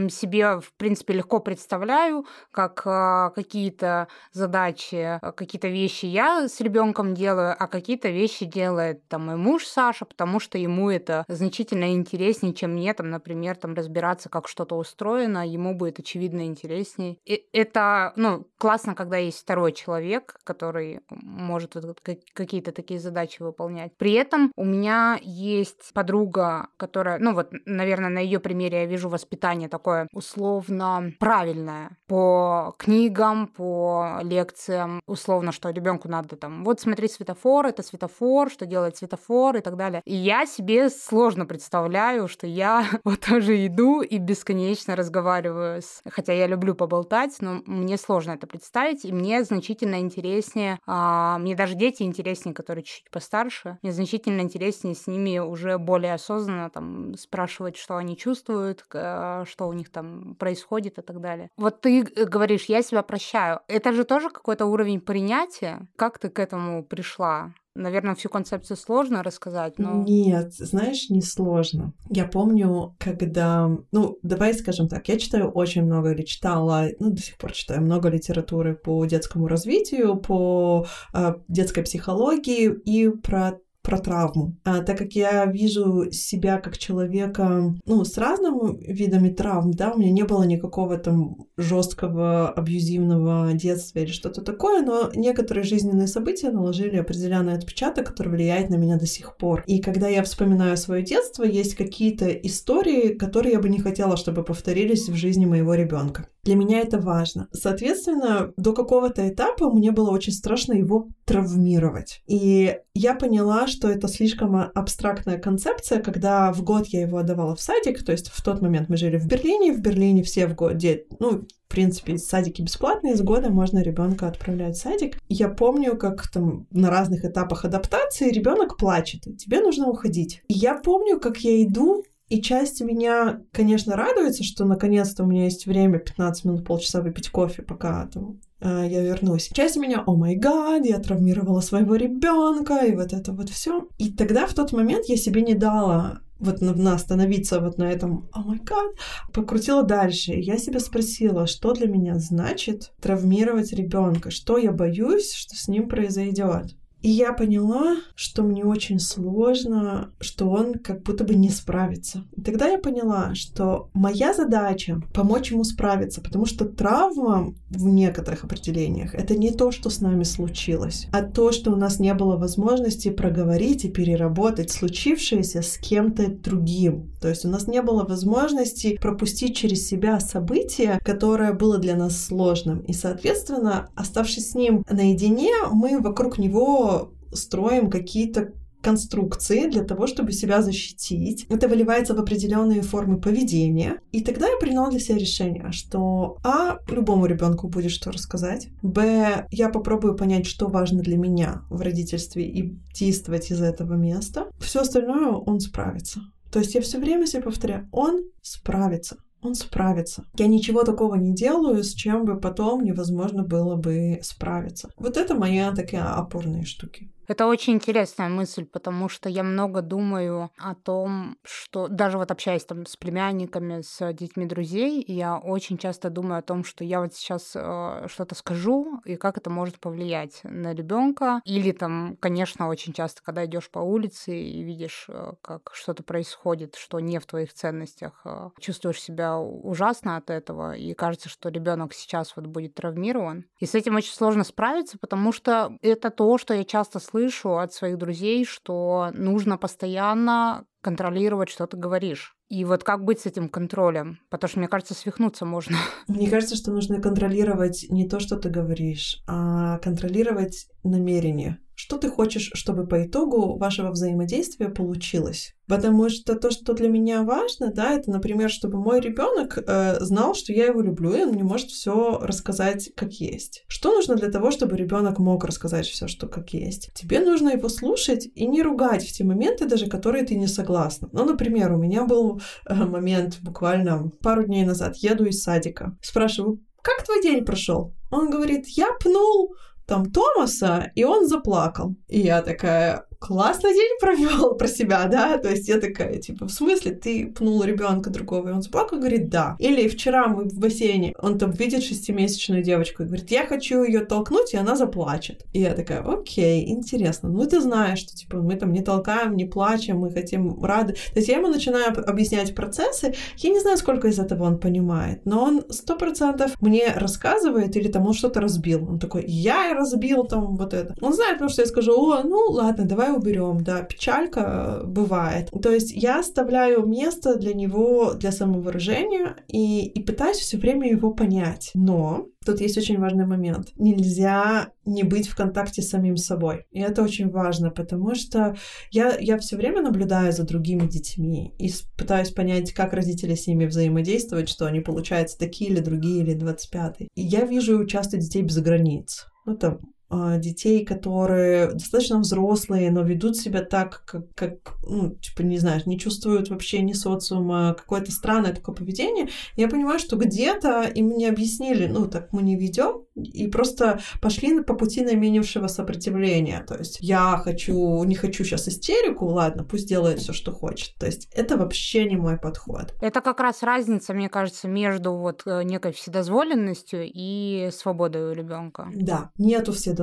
себе, в принципе, легко представляю, как э, какие-то задачи, э, какие-то вещи я с ребенком делаю, а какие-то вещи делает там мой муж Саша, потому что ему это значительно интереснее, чем мне, там, например, там разбираться, как что-то устроено, ему будет очевидно интереснее. И это, ну, классно, когда есть второй человек, который может вот какие-то такие задачи выполнять. При этом у меня есть подруга, которая, ну вот, наверное, на ее примере мере я вижу воспитание такое условно правильное по книгам, по лекциям, условно, что ребенку надо там вот смотреть светофор, это светофор, что делает светофор и так далее. И я себе сложно представляю, что я вот тоже иду и бесконечно разговариваю с... Хотя я люблю поболтать, но мне сложно это представить, и мне значительно интереснее, а, мне даже дети интереснее, которые чуть-чуть постарше, мне значительно интереснее с ними уже более осознанно там спрашивать, что они чувствуют, чувствуют, а, что у них там происходит и так далее. Вот ты э, говоришь, я себя прощаю. Это же тоже какой-то уровень принятия. Как ты к этому пришла? Наверное, всю концепцию сложно рассказать, но... Нет, знаешь, не сложно. Я помню, когда... Ну, давай скажем так, я читаю очень много или читала, ну, до сих пор читаю много литературы по детскому развитию, по э, детской психологии и про про травму. А, так как я вижу себя как человека, ну, с разными видами травм, да, у меня не было никакого там жесткого абьюзивного детства или что-то такое, но некоторые жизненные события наложили определенный отпечаток, который влияет на меня до сих пор. И когда я вспоминаю свое детство, есть какие-то истории, которые я бы не хотела, чтобы повторились в жизни моего ребенка. Для меня это важно. Соответственно, до какого-то этапа мне было очень страшно его травмировать. И я поняла, что это слишком абстрактная концепция, когда в год я его отдавала в садик, то есть в тот момент мы жили в Берлине, в Берлине все в год, ну, в принципе, садики бесплатные, с года можно ребенка отправлять в садик. Я помню, как там на разных этапах адаптации ребенок плачет, тебе нужно уходить. И я помню, как я иду и часть меня, конечно, радуется, что наконец-то у меня есть время 15 минут, полчаса выпить кофе, пока там э, я вернусь. Часть меня, о май гад, я травмировала своего ребенка, и вот это вот все. И тогда в тот момент я себе не дала вот на, остановиться вот на этом «О май гад», покрутила дальше. Я себя спросила, что для меня значит травмировать ребенка, что я боюсь, что с ним произойдет. И я поняла, что мне очень сложно, что он как будто бы не справится. И тогда я поняла, что моя задача помочь ему справиться, потому что травма в некоторых определениях это не то, что с нами случилось, а то, что у нас не было возможности проговорить и переработать случившееся с кем-то другим. То есть у нас не было возможности пропустить через себя событие, которое было для нас сложным. И, соответственно, оставшись с ним наедине, мы вокруг него строим какие-то конструкции для того, чтобы себя защитить. Это выливается в определенные формы поведения. И тогда я приняла для себя решение, что А, любому ребенку будет что рассказать. Б, я попробую понять, что важно для меня в родительстве и действовать из этого места. Все остальное он справится. То есть я все время себе повторяю, он справится он справится. Я ничего такого не делаю, с чем бы потом невозможно было бы справиться. Вот это моя такие опорные штуки. Это очень интересная мысль, потому что я много думаю о том, что даже вот общаясь там с племянниками, с детьми друзей, я очень часто думаю о том, что я вот сейчас э, что-то скажу и как это может повлиять на ребенка. Или там, конечно, очень часто, когда идешь по улице и видишь, э, как что-то происходит, что не в твоих ценностях, э, чувствуешь себя ужасно от этого, и кажется, что ребенок сейчас вот будет травмирован. И с этим очень сложно справиться, потому что это то, что я часто слышу слышу от своих друзей, что нужно постоянно контролировать, что ты говоришь. И вот как быть с этим контролем? Потому что, мне кажется, свихнуться можно. Мне кажется, что нужно контролировать не то, что ты говоришь, а контролировать намерение. Что ты хочешь, чтобы по итогу вашего взаимодействия получилось? Потому что то, что для меня важно, да, это, например, чтобы мой ребенок э, знал, что я его люблю, и он мне может все рассказать как есть. Что нужно для того, чтобы ребенок мог рассказать все, что как есть? Тебе нужно его слушать и не ругать в те моменты, даже которые ты не согласна. Ну, например, у меня был э, момент буквально пару дней назад. Еду из садика, спрашиваю, как твой день прошел? Он говорит, я пнул там Томаса, и он заплакал. И я такая, классный день провел про себя, да, то есть я такая, типа, в смысле, ты пнул ребенка другого, и он заплакал, говорит, да. Или вчера мы в бассейне, он там видит шестимесячную девочку и говорит, я хочу ее толкнуть, и она заплачет. И я такая, окей, интересно, ну ты знаешь, что, типа, мы там не толкаем, не плачем, мы хотим рады. То есть я ему начинаю объяснять процессы, я не знаю, сколько из этого он понимает, но он сто процентов мне рассказывает, или там он что-то разбил. Он такой, я разбил там вот это. Он знает, потому что я скажу, о, ну ладно, давай уберем, да, печалька э, бывает. То есть я оставляю место для него, для самовыражения и, и пытаюсь все время его понять. Но Тут есть очень важный момент. Нельзя не быть в контакте с самим собой. И это очень важно, потому что я, я все время наблюдаю за другими детьми и пытаюсь понять, как родители с ними взаимодействуют, что они получаются такие или другие, или 25 И я вижу часто детей без границ. Ну, там, детей, которые достаточно взрослые, но ведут себя так, как, как ну, типа, не знаю, не чувствуют вообще ни социума, какое-то странное такое поведение, я понимаю, что где-то им не объяснили, ну, так мы не ведем, и просто пошли по пути наименьшего сопротивления. То есть я хочу, не хочу сейчас истерику, ладно, пусть делает все, что хочет. То есть это вообще не мой подход. Это как раз разница, мне кажется, между вот э, некой вседозволенностью и свободой у ребенка. Да, нету вседозволенности.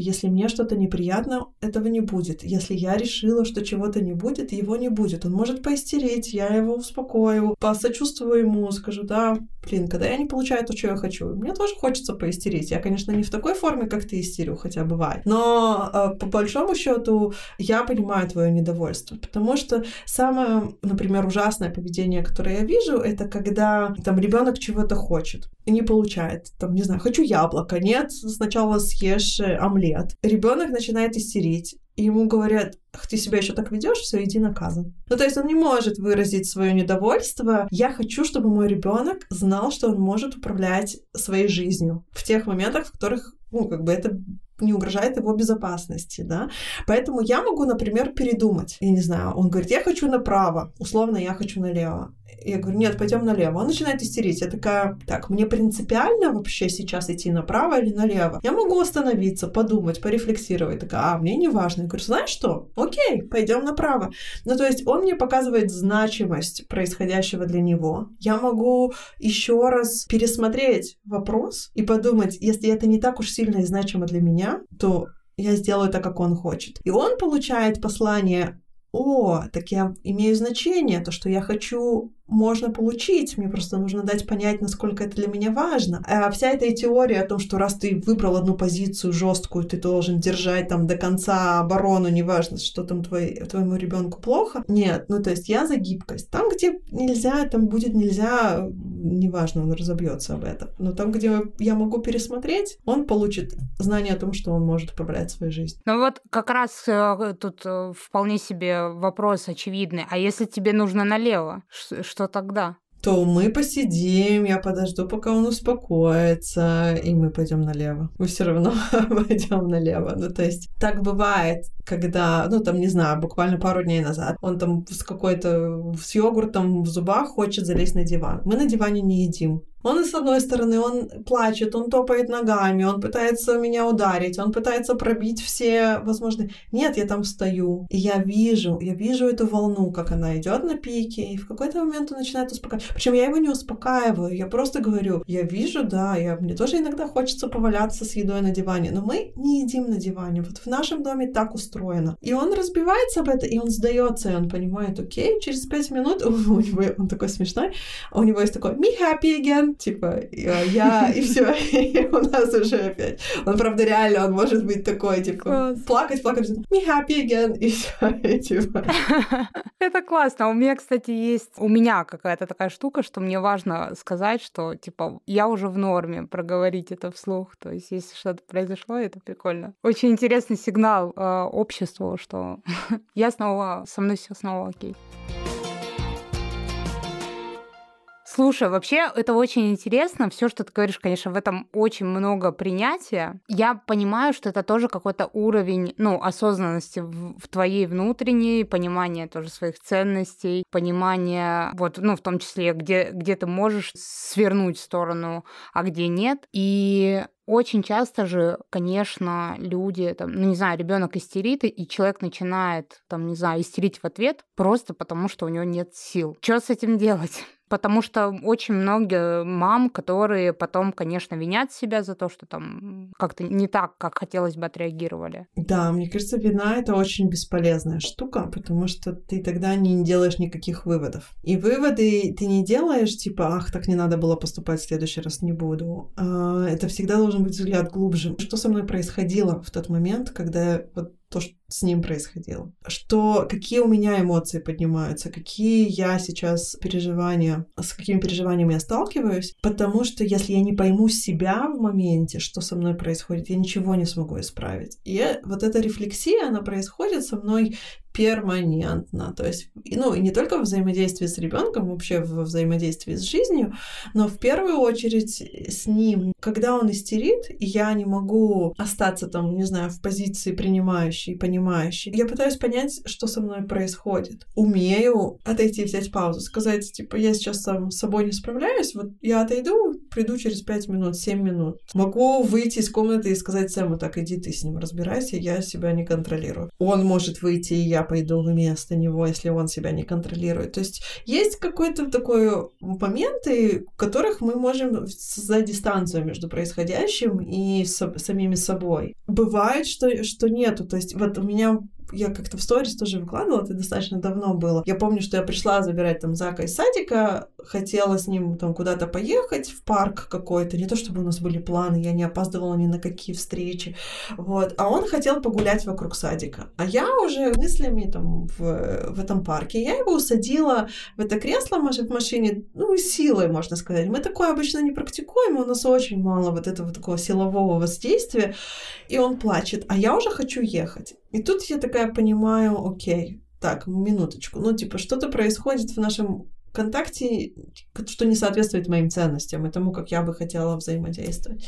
Если мне что-то неприятно, этого не будет. Если я решила, что чего-то не будет, его не будет. Он может поистерить, я его успокою, посочувствую ему, скажу, да, блин, когда я не получаю то, что я хочу, мне тоже хочется поистерить. Я, конечно, не в такой форме, как ты истерю, хотя бывает. Но э, по большому счету я понимаю твое недовольство, потому что самое, например, ужасное поведение, которое я вижу, это когда там ребенок чего-то хочет и не получает. Там, не знаю, хочу яблоко, нет, сначала съешь э, омлет. Ребенок начинает истерить и ему говорят, ты себя еще так ведешь, все, иди наказан. Ну, то есть он не может выразить свое недовольство. Я хочу, чтобы мой ребенок знал, что он может управлять своей жизнью в тех моментах, в которых, ну, как бы это не угрожает его безопасности, да. Поэтому я могу, например, передумать. Я не знаю, он говорит, я хочу направо, условно, я хочу налево. Я говорю, нет, пойдем налево. Он начинает истерить. Я такая, так, мне принципиально вообще сейчас идти направо или налево? Я могу остановиться, подумать, порефлексировать. Такая, а, мне не важно. Я говорю, знаешь что? Окей, пойдем направо. Ну, то есть он мне показывает значимость происходящего для него. Я могу еще раз пересмотреть вопрос и подумать, если это не так уж сильно и значимо для меня, то я сделаю так, как он хочет. И он получает послание о, так я имею значение, то, что я хочу можно получить, мне просто нужно дать понять, насколько это для меня важно. А вся эта теория о том, что раз ты выбрал одну позицию жесткую, ты должен держать там до конца оборону, неважно, что там твой, твоему ребенку плохо. Нет, ну то есть я за гибкость. Там, где нельзя, там будет нельзя, неважно, он разобьется об этом. Но там, где я могу пересмотреть, он получит знание о том, что он может управлять своей жизнью. Ну вот как раз э, тут э, вполне себе вопрос очевидный. А если тебе нужно налево, что тогда? то мы посидим, я подожду, пока он успокоится, и мы пойдем налево. Мы все равно пойдем налево. Ну, то есть так бывает, когда, ну, там, не знаю, буквально пару дней назад, он там с какой-то, с йогуртом в зубах хочет залезть на диван. Мы на диване не едим. Он, с одной стороны, он плачет, он топает ногами, он пытается меня ударить, он пытается пробить все возможные... Нет, я там стою, и я вижу, я вижу эту волну, как она идет на пике, и в какой-то момент он начинает успокаивать. Причем я его не успокаиваю, я просто говорю, я вижу, да, я, мне тоже иногда хочется поваляться с едой на диване, но мы не едим на диване. Вот в нашем доме так устроено. И он разбивается об это, и он сдается, и он понимает, окей, через пять минут у него, он такой смешной, у него есть такой me happy again, типа, я, и все, и у нас уже опять. Он, правда, реально, он может быть такой, типа, Класс. плакать, плакать, me happy again, и все, и, типа. Это классно. У меня, кстати, есть, у меня какая-то такая штука, что мне важно сказать, что, типа, я уже в норме, проговорить это вслух. То есть, если что-то произошло, это прикольно. Очень интересный сигнал э, обществу, что я снова, со мной все снова окей. Слушай, вообще это очень интересно. Все, что ты говоришь, конечно, в этом очень много принятия. Я понимаю, что это тоже какой-то уровень, ну, осознанности в, в твоей внутренней, понимание тоже своих ценностей, понимание, вот, ну, в том числе, где, где ты можешь свернуть в сторону, а где нет. И очень часто же, конечно, люди, там, ну не знаю, ребенок истерит, и человек начинает, там, не знаю, истерить в ответ просто потому, что у него нет сил. Что с этим делать? Потому что очень много мам, которые потом, конечно, винят себя за то, что там как-то не так, как хотелось бы, отреагировали. Да, мне кажется, вина — это очень бесполезная штука, потому что ты тогда не делаешь никаких выводов. И выводы ты не делаешь, типа, ах, так не надо было поступать, в следующий раз не буду. А, это всегда должен быть взгляд глубже. Что со мной происходило в тот момент, когда вот то, что с ним происходило. Что, какие у меня эмоции поднимаются, какие я сейчас переживания, с какими переживаниями я сталкиваюсь, потому что если я не пойму себя в моменте, что со мной происходит, я ничего не смогу исправить. И вот эта рефлексия, она происходит со мной перманентно. То есть, ну, и не только в взаимодействии с ребенком, вообще в взаимодействии с жизнью, но в первую очередь с ним. Когда он истерит, и я не могу остаться там, не знаю, в позиции принимающей, понимающей, я пытаюсь понять, что со мной происходит. Умею отойти, взять паузу, сказать, типа, я сейчас сам с собой не справляюсь, вот я отойду, приду через 5 минут, 7 минут. Могу выйти из комнаты и сказать Сэму, так, иди ты с ним разбирайся, я себя не контролирую. Он может выйти, и я пойду вместо него, если он себя не контролирует. То есть есть какой-то такой моменты, в которых мы можем создать дистанцию между происходящим и с, самими собой. Бывает, что, что нету. То есть вот меня я как-то в сторис тоже выкладывала, это достаточно давно было. Я помню, что я пришла забирать там Зака из садика, хотела с ним там куда-то поехать в парк какой-то, не то чтобы у нас были планы, я не опаздывала ни на какие встречи, вот, а он хотел погулять вокруг садика, а я уже мыслями там в, в этом парке, я его усадила в это кресло в машине, ну, силой, можно сказать. Мы такое обычно не практикуем, у нас очень мало вот этого такого силового воздействия, и он плачет, а я уже хочу ехать. И тут я такая понимаю, окей, так, минуточку, ну, типа, что-то происходит в нашем контакте, что не соответствует моим ценностям и тому, как я бы хотела взаимодействовать.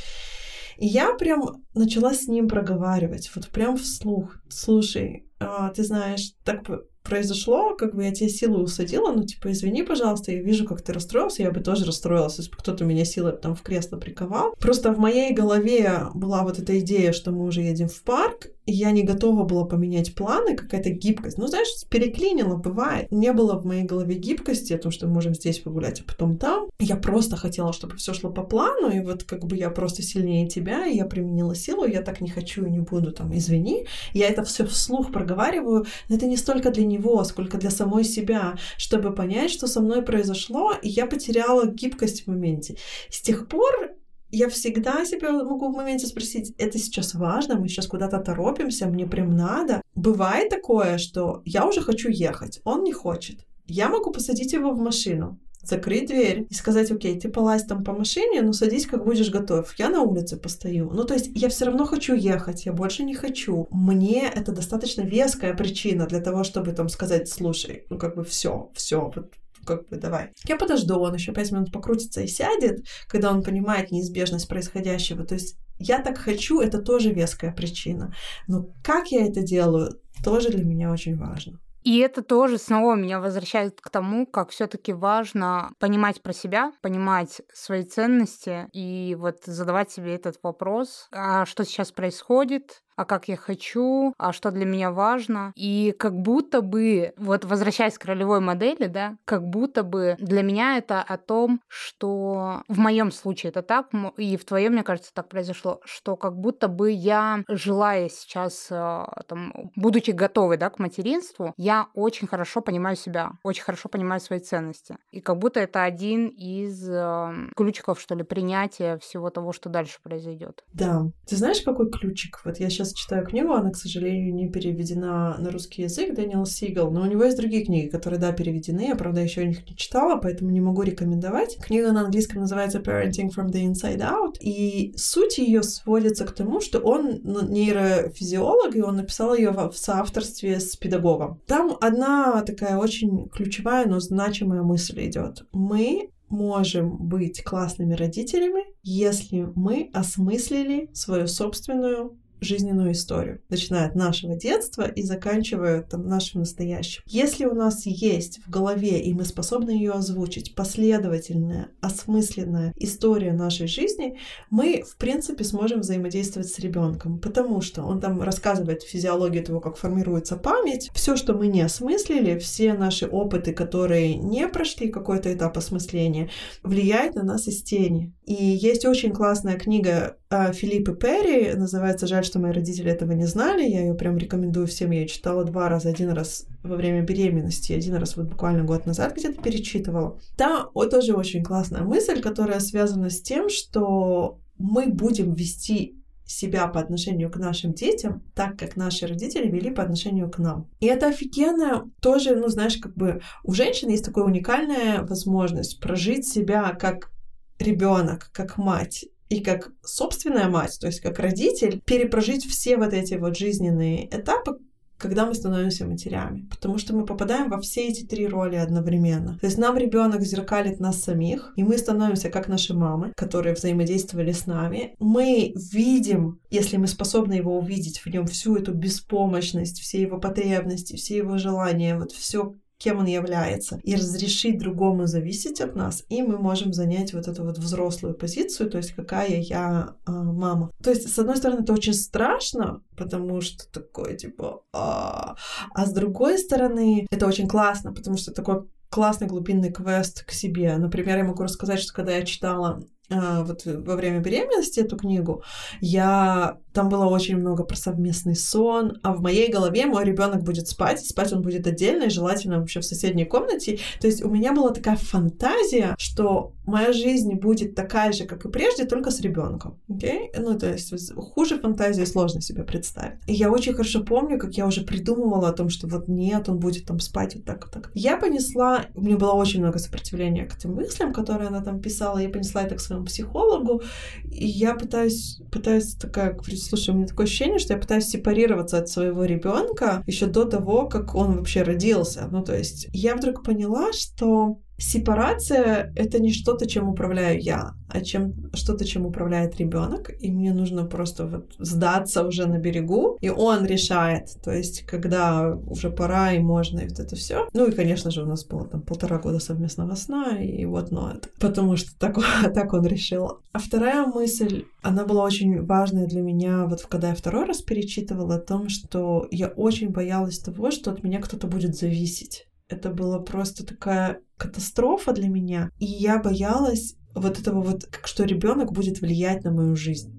И я прям начала с ним проговаривать, вот прям вслух. Слушай, а, ты знаешь, так произошло, как бы я тебе силу усадила, ну, типа, извини, пожалуйста, я вижу, как ты расстроился, я бы тоже расстроилась, если бы кто-то меня силой там в кресло приковал. Просто в моей голове была вот эта идея, что мы уже едем в парк, я не готова была поменять планы, какая-то гибкость. Ну, знаешь, переклинило, бывает. Не было в моей голове гибкости о том, что мы можем здесь погулять, а потом там. Я просто хотела, чтобы все шло по плану, и вот как бы я просто сильнее тебя, и я применила силу, я так не хочу и не буду, там, извини. Я это все вслух проговариваю, но это не столько для него сколько для самой себя, чтобы понять, что со мной произошло, и я потеряла гибкость в моменте. С тех пор я всегда себя могу в моменте спросить, это сейчас важно, мы сейчас куда-то торопимся, мне прям надо. Бывает такое, что я уже хочу ехать, он не хочет. Я могу посадить его в машину, закрыть дверь и сказать, окей, ты полазь там по машине, ну садись, как будешь готов. Я на улице постою. Ну, то есть я все равно хочу ехать, я больше не хочу. Мне это достаточно веская причина для того, чтобы там сказать, слушай, ну как бы все, все, вот как бы давай. Я подожду, он еще пять минут покрутится и сядет, когда он понимает неизбежность происходящего. То есть я так хочу, это тоже веская причина. Но как я это делаю, тоже для меня очень важно. И это тоже снова меня возвращает к тому, как все-таки важно понимать про себя, понимать свои ценности и вот задавать себе этот вопрос, а что сейчас происходит, а как я хочу, а что для меня важно. И как будто бы, вот возвращаясь к ролевой модели, да, как будто бы для меня это о том, что в моем случае это так, и в твоем, мне кажется, так произошло, что как будто бы я, желая сейчас, э, там, будучи готовой, да, к материнству, я очень хорошо понимаю себя, очень хорошо понимаю свои ценности. И как будто это один из э, ключиков, что ли, принятия всего того, что дальше произойдет. Да. Ты знаешь, какой ключик? Вот я сейчас читаю книгу, она, к сожалению, не переведена на русский язык, Дэниел Сигал, но у него есть другие книги, которые, да, переведены, я, правда, еще их не читала, поэтому не могу рекомендовать. Книга на английском называется Parenting from the Inside Out, и суть ее сводится к тому, что он нейрофизиолог, и он написал ее в соавторстве с педагогом. Там одна такая очень ключевая, но значимая мысль идет. Мы можем быть классными родителями, если мы осмыслили свою собственную жизненную историю, начиная от нашего детства и заканчивая там нашим настоящим. Если у нас есть в голове, и мы способны ее озвучить, последовательная, осмысленная история нашей жизни, мы, в принципе, сможем взаимодействовать с ребенком, потому что он там рассказывает физиологию того, как формируется память, все, что мы не осмыслили, все наши опыты, которые не прошли какой-то этап осмысления, влияет на нас из тени. И есть очень классная книга Филиппа Перри, называется «Жаль, что мои родители этого не знали». Я ее прям рекомендую всем. Я читала два раза. Один раз во время беременности, один раз вот буквально год назад где-то перечитывала. Там вот тоже очень классная мысль, которая связана с тем, что мы будем вести себя по отношению к нашим детям, так как наши родители вели по отношению к нам. И это офигенно тоже, ну, знаешь, как бы у женщины есть такая уникальная возможность прожить себя как ребенок, как мать и как собственная мать, то есть как родитель, перепрожить все вот эти вот жизненные этапы, когда мы становимся матерями, потому что мы попадаем во все эти три роли одновременно. То есть нам ребенок зеркалит нас самих, и мы становимся как наши мамы, которые взаимодействовали с нами. Мы видим, если мы способны его увидеть в нем всю эту беспомощность, все его потребности, все его желания, вот все кем он является, и разрешить другому зависеть от нас, и мы можем занять вот эту вот взрослую позицию, то есть какая я э, мама. То есть, с одной стороны, это очень страшно, потому что такое типа, а, а с другой стороны, это очень классно, потому что такой классный глубинный квест к себе. Например, я могу рассказать, что когда я читала вот во время беременности эту книгу, я там было очень много про совместный сон, а в моей голове мой ребенок будет спать, спать он будет отдельно и желательно вообще в соседней комнате. То есть у меня была такая фантазия, что моя жизнь будет такая же, как и прежде, только с ребенком. Okay? Ну, то есть хуже фантазии сложно себе представить. И я очень хорошо помню, как я уже придумывала о том, что вот нет, он будет там спать вот так вот так. Я понесла, у меня было очень много сопротивления к этим мыслям, которые она там писала, я понесла это к своему психологу, и я пытаюсь, пытаюсь такая говорю, слушай, у меня такое ощущение, что я пытаюсь сепарироваться от своего ребенка еще до того, как он вообще родился. Ну, то есть я вдруг поняла, что Сепарация — это не что-то, чем управляю я, а чем что-то, чем управляет ребенок, и мне нужно просто вот сдаться уже на берегу, и он решает, то есть когда уже пора и можно, и вот это все. Ну и, конечно же, у нас было там полтора года совместного сна, и вот, но это, потому что так, так он решил. А вторая мысль, она была очень важная для меня, вот когда я второй раз перечитывала о том, что я очень боялась того, что от меня кто-то будет зависеть. Это была просто такая катастрофа для меня. И я боялась вот этого вот, как что ребенок будет влиять на мою жизнь.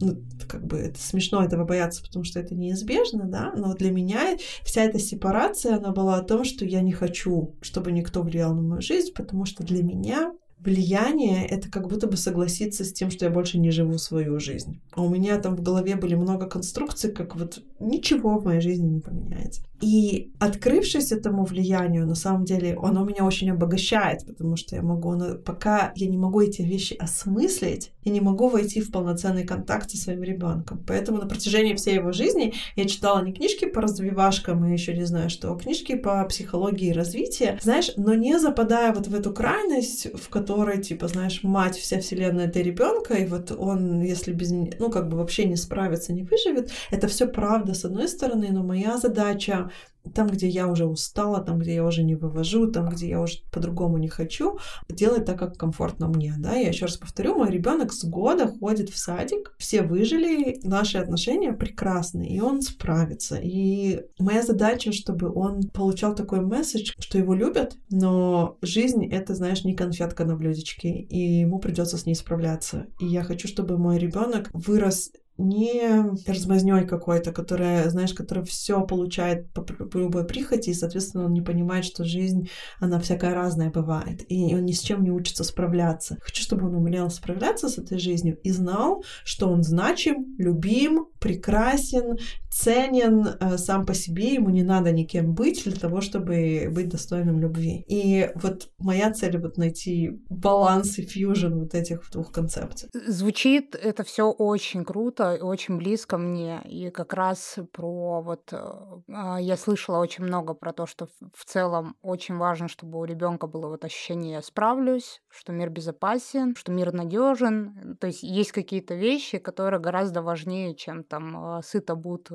ну, как бы это смешно этого бояться, потому что это неизбежно, да, но для меня вся эта сепарация, она была о том, что я не хочу, чтобы никто влиял на мою жизнь, потому что для меня влияние — это как будто бы согласиться с тем, что я больше не живу свою жизнь. А у меня там в голове были много конструкций, как вот ничего в моей жизни не поменяется. И открывшись этому влиянию, на самом деле, оно меня очень обогащает, потому что я могу, пока я не могу эти вещи осмыслить, я не могу войти в полноценный контакт со своим ребенком. Поэтому на протяжении всей его жизни я читала не книжки по развивашкам и еще не знаю что, а книжки по психологии и развитию, знаешь, но не западая вот в эту крайность, в которой, типа, знаешь, мать, вся вселенная это ребенка, и вот он, если без, ну, как бы вообще не справится, не выживет, это все правда с одной стороны, но моя задача там, где я уже устала, там, где я уже не вывожу, там, где я уже по-другому не хочу, делать так, как комфортно мне, да. Я еще раз повторю, мой ребенок с года ходит в садик, все выжили, наши отношения прекрасны, и он справится. И моя задача, чтобы он получал такой месседж, что его любят, но жизнь — это, знаешь, не конфетка на блюдечке, и ему придется с ней справляться. И я хочу, чтобы мой ребенок вырос не размазнёй какой-то, которая, знаешь, которая все получает по, по любой прихоти, и, соответственно, он не понимает, что жизнь, она всякая разная бывает, и он ни с чем не учится справляться. Хочу, чтобы он умел справляться с этой жизнью и знал, что он значим, любим, прекрасен, ценен э, сам по себе, ему не надо никем быть для того, чтобы быть достойным любви. И вот моя цель вот найти баланс и фьюжн вот этих двух концепций. Звучит это все очень круто и очень близко мне. И как раз про вот э, а, я слышала очень много про то, что в целом очень важно, чтобы у ребенка было вот ощущение я справлюсь, что мир безопасен, что мир надежен. То есть есть какие-то вещи, которые гораздо важнее, чем там э, сыто будут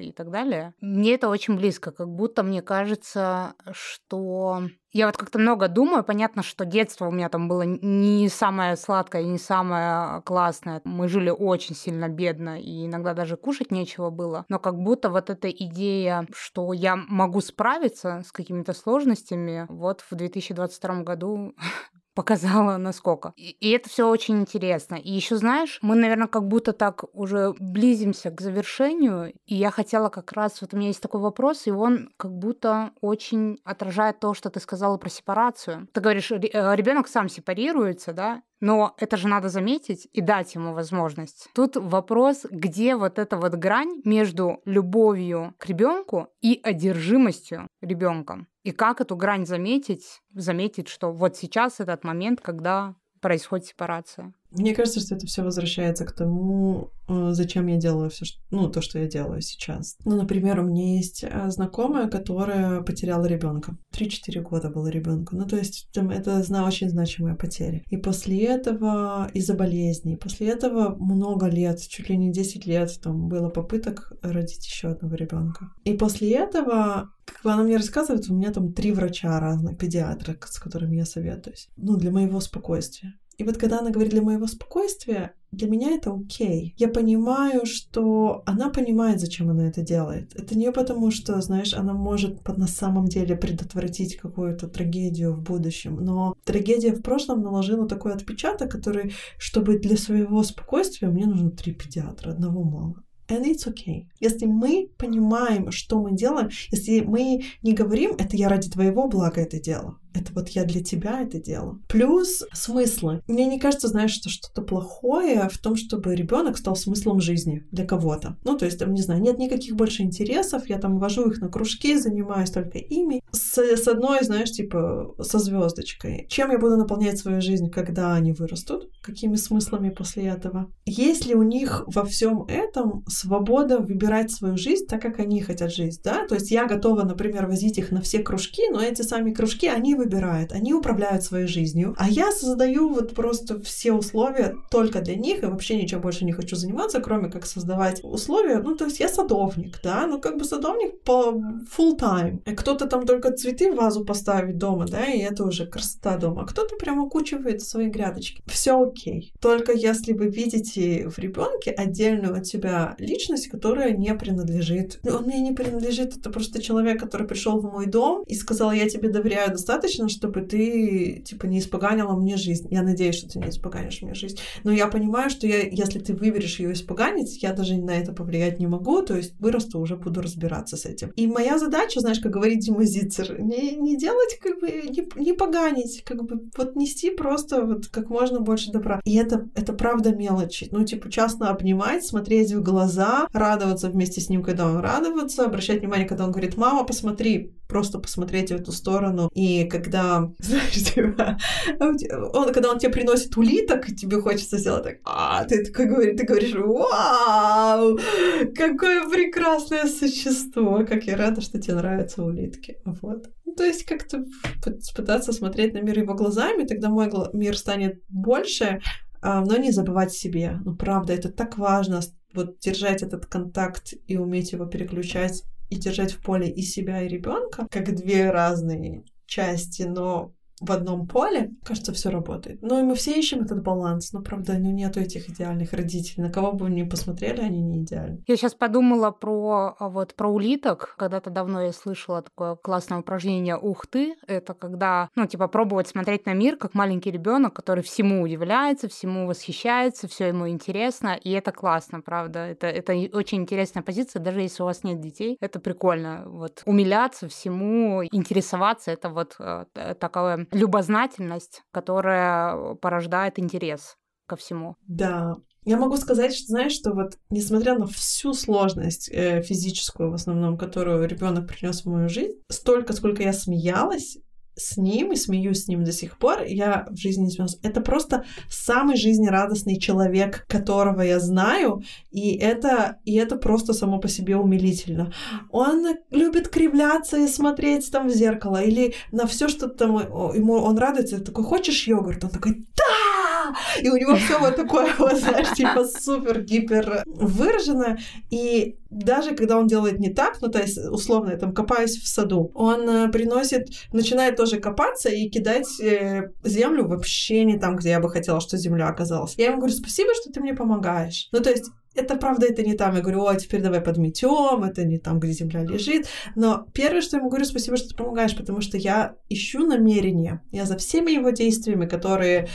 и так далее. Мне это очень близко, как будто мне кажется, что я вот как-то много думаю. Понятно, что детство у меня там было не самое сладкое, не самое классное. Мы жили очень сильно бедно, и иногда даже кушать нечего было. Но как будто вот эта идея, что я могу справиться с какими-то сложностями, вот в 2022 году показала, насколько. И, и это все очень интересно. И еще, знаешь, мы, наверное, как будто так уже близимся к завершению. И я хотела как раз, вот у меня есть такой вопрос, и он как будто очень отражает то, что ты сказала про сепарацию. Ты говоришь, э, ребенок сам сепарируется, да, но это же надо заметить и дать ему возможность. Тут вопрос, где вот эта вот грань между любовью к ребенку и одержимостью ребенком. И как эту грань заметить? Заметить, что вот сейчас этот момент, когда происходит сепарация. Мне кажется, что это все возвращается к тому, э, зачем я делаю все, ну, то, что я делаю сейчас. Ну, например, у меня есть э, знакомая, которая потеряла ребенка. 3-4 года было ребенку. Ну, то есть там, это зна очень значимая потеря. И после этого из-за болезней, после этого много лет, чуть ли не 10 лет, там было попыток родить еще одного ребенка. И после этого как она мне рассказывает, у меня там три врача разных, педиатра, с которыми я советуюсь. Ну, для моего спокойствия. И вот когда она говорит для моего спокойствия, для меня это окей. Я понимаю, что она понимает, зачем она это делает. Это не потому, что, знаешь, она может на самом деле предотвратить какую-то трагедию в будущем, но трагедия в прошлом наложила такой отпечаток, который, чтобы для своего спокойствия мне нужно три педиатра, одного мало. And it's okay. Если мы понимаем, что мы делаем, если мы не говорим, это я ради твоего блага это делаю, это вот я для тебя это делаю. Плюс смыслы. Мне не кажется, знаешь, что что-то плохое в том, чтобы ребенок стал смыслом жизни для кого-то. Ну, то есть, там, не знаю, нет никаких больше интересов, я там вожу их на кружки, занимаюсь только ими. С, с одной, знаешь, типа, со звездочкой. Чем я буду наполнять свою жизнь, когда они вырастут? Какими смыслами после этого? Есть ли у них во всем этом свобода выбирать свою жизнь так, как они хотят жить, да? То есть я готова, например, возить их на все кружки, но эти сами кружки, они выбирают, они управляют своей жизнью, а я создаю вот просто все условия только для них, и вообще ничем больше не хочу заниматься, кроме как создавать условия. Ну, то есть я садовник, да, ну как бы садовник по full time. Кто-то там только цветы в вазу поставить дома, да, и это уже красота дома. А кто-то прям окучивает свои грядочки. Все окей. Только если вы видите в ребенке отдельную от себя личность, которая не принадлежит. Он мне не принадлежит, это просто человек, который пришел в мой дом и сказал, я тебе доверяю достаточно, достаточно, чтобы ты, типа, не испоганила мне жизнь. Я надеюсь, что ты не испоганишь мне жизнь. Но я понимаю, что я, если ты выберешь ее испоганить, я даже на это повлиять не могу, то есть вырасту, уже буду разбираться с этим. И моя задача, знаешь, как говорит Дима Зицер, не, не делать, как бы, не, не поганить, как бы, вот нести просто вот как можно больше добра. И это, это правда мелочи. Ну, типа, часто обнимать, смотреть в глаза, радоваться вместе с ним, когда он радоваться, обращать внимание, когда он говорит, мама, посмотри, просто посмотреть в эту сторону. И когда, знаешь, типа, он, когда он тебе приносит улиток, тебе хочется сделать так, а, ты такой говоришь, ты говоришь, вау, какое прекрасное существо, как я рада, что тебе нравятся улитки. Вот. Ну, то есть как-то пытаться смотреть на мир его глазами, тогда мой мир станет больше, а, но не забывать себе. Ну, правда, это так важно, вот держать этот контакт и уметь его переключать и держать в поле и себя, и ребенка, как две разные части, но в одном поле, кажется, все работает. Ну и мы все ищем этот баланс, но, правда, ну, нету этих идеальных родителей. На кого бы мы ни посмотрели, они не идеальны. Я сейчас подумала про, а, вот, про улиток. Когда-то давно я слышала такое классное упражнение «Ух ты!». Это когда, ну, типа, пробовать смотреть на мир, как маленький ребенок, который всему удивляется, всему восхищается, все ему интересно, и это классно, правда. Это, это очень интересная позиция, даже если у вас нет детей. Это прикольно. Вот умиляться всему, интересоваться, это вот э, такое любознательность, которая порождает интерес ко всему. Да, я могу сказать, что знаешь, что вот несмотря на всю сложность э, физическую в основном, которую ребенок принес в мою жизнь, столько, сколько я смеялась, с ним и смеюсь с ним до сих пор, я в жизни не смеялась. Это просто самый жизнерадостный человек, которого я знаю, и это, и это просто само по себе умилительно. Он любит кривляться и смотреть там в зеркало, или на все, что там ему он радуется, такой, хочешь йогурт? Он такой, да! И у него все вот такое, вот, знаешь, типа супер-гипер выраженное. И даже когда он делает не так, ну, то есть, условно, я там копаюсь в саду, он э, приносит, начинает тоже копаться и кидать э, землю вообще не там, где я бы хотела, что земля оказалась. Я ему говорю, спасибо, что ты мне помогаешь. Ну, то есть, это правда, это не там. Я говорю, о, теперь давай подметем, это не там, где земля лежит. Но первое, что я ему говорю, спасибо, что ты помогаешь, потому что я ищу намерения. Я за всеми его действиями, которые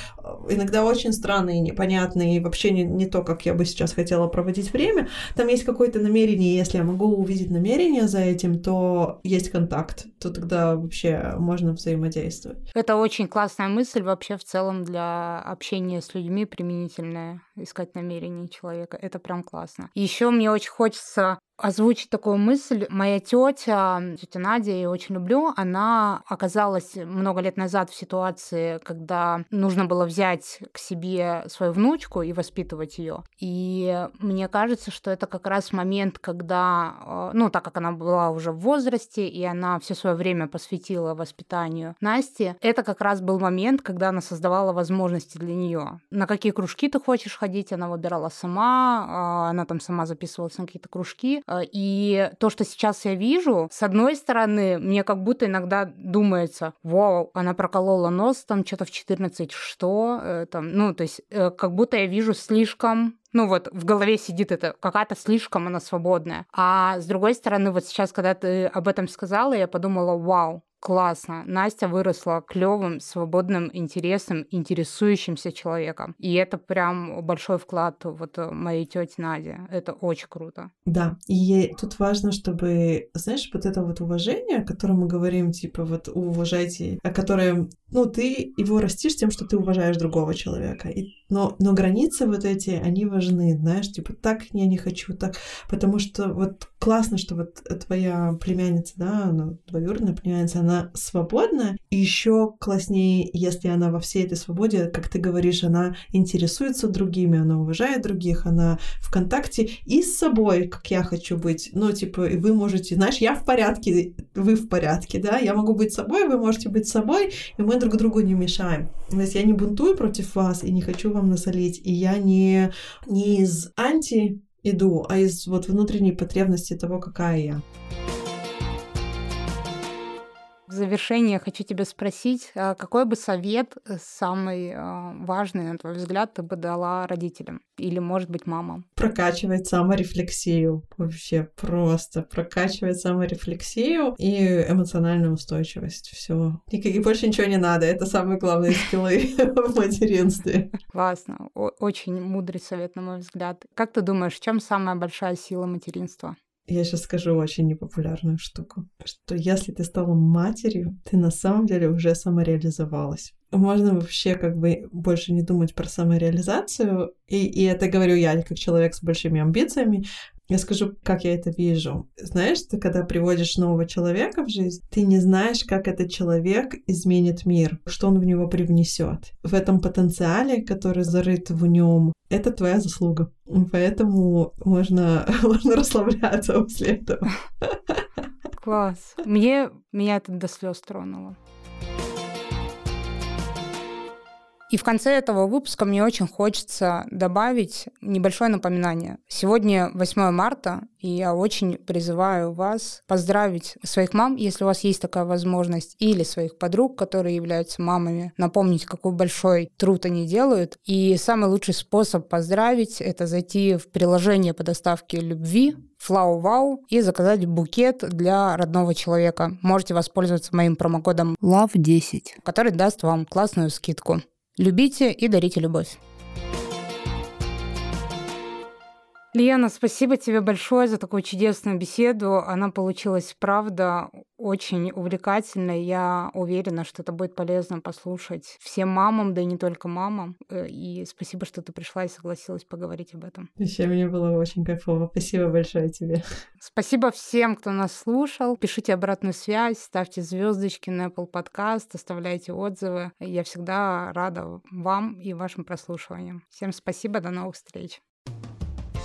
иногда очень странные, непонятные, и вообще не, не то, как я бы сейчас хотела проводить время, там есть какое-то намерение. Если я могу увидеть намерение за этим, то есть контакт. То тогда вообще можно взаимодействовать. Это очень классная мысль вообще в целом для общения с людьми применительная. Искать намерения человека. Это прям классно. Еще мне очень хочется озвучить такую мысль. Моя тетя, тетя Надя, я ее очень люблю, она оказалась много лет назад в ситуации, когда нужно было взять к себе свою внучку и воспитывать ее. И мне кажется, что это как раз момент, когда, э, ну, так как она была уже в возрасте, и она все свое время посвятила воспитанию Насти, это как раз был момент, когда она создавала возможности для нее. На какие кружки ты хочешь ходить, она выбирала сама, а, она там сама записывалась на какие-то кружки, а, и то, что сейчас я вижу, с одной стороны, мне как будто иногда думается, вау, она проколола нос там что-то в 14, что? Э, там, ну, то есть э, как будто я вижу слишком ну вот в голове сидит это, какая-то слишком она свободная. А с другой стороны, вот сейчас, когда ты об этом сказала, я подумала, вау, классно. Настя выросла клевым, свободным, интересным, интересующимся человеком. И это прям большой вклад вот э, моей тети Нади. Это очень круто. Да, и тут важно, чтобы, знаешь, вот это вот уважение, о котором мы говорим, типа вот уважайте, о котором, ну, ты его растишь тем, что ты уважаешь другого человека. И, но, но границы вот эти, они важны, знаешь, типа так я не хочу, так, потому что вот классно, что вот твоя племянница, да, она двоюродная племянница, она свободна. И еще класснее, если она во всей этой свободе, как ты говоришь, она интересуется другими, она уважает других, она в контакте и с собой, как я хочу быть. Ну, типа, и вы можете, знаешь, я в порядке, вы в порядке, да, я могу быть собой, вы можете быть собой, и мы друг другу не мешаем. То есть я не бунтую против вас и не хочу вам насолить, и я не, не из анти иду, а из вот внутренней потребности того, какая я. В завершение хочу тебя спросить, а какой бы совет э, самый а, важный, на твой взгляд, ты бы дала родителям? Или, может быть, мамам? Прокачивать саморефлексию. Вообще просто прокачивать саморефлексию и эмоциональную устойчивость. Все. И, и больше ничего не надо. Это самые главные скиллы в материнстве. Классно. Очень мудрый совет, на мой взгляд. Как ты думаешь, в чем самая большая сила материнства? Я сейчас скажу очень непопулярную штуку, что если ты стала матерью, ты на самом деле уже самореализовалась. Можно вообще как бы больше не думать про самореализацию, и, и это говорю я, как человек с большими амбициями, я скажу, как я это вижу. Знаешь, ты когда приводишь нового человека в жизнь, ты не знаешь, как этот человек изменит мир, что он в него привнесет. В этом потенциале, который зарыт в нем, это твоя заслуга. Поэтому можно, можно расслабляться после этого. Класс. Мне меня это до слез тронуло. И в конце этого выпуска мне очень хочется добавить небольшое напоминание. Сегодня 8 марта, и я очень призываю вас поздравить своих мам, если у вас есть такая возможность, или своих подруг, которые являются мамами, напомнить, какой большой труд они делают. И самый лучший способ поздравить — это зайти в приложение по доставке любви, Flow Wow и заказать букет для родного человека. Можете воспользоваться моим промокодом LOVE10, который даст вам классную скидку. Любите и дарите любовь. Лена, спасибо тебе большое за такую чудесную беседу. Она получилась, правда, очень увлекательной. Я уверена, что это будет полезно послушать всем мамам, да и не только мамам. Э, и спасибо, что ты пришла и согласилась поговорить об этом. Еще мне было очень кайфово. Спасибо большое тебе. Спасибо всем, кто нас слушал. Пишите обратную связь, ставьте звездочки на Apple Podcast, оставляйте отзывы. Я всегда рада вам и вашим прослушиваниям. Всем спасибо, до новых встреч.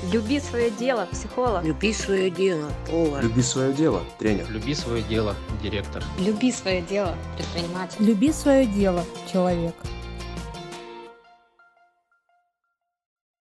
Люби свое дело, психолог. Люби свое дело, повар. Люби свое дело, тренер. Люби свое дело, директор. Люби свое дело, предприниматель. Люби свое дело, человек.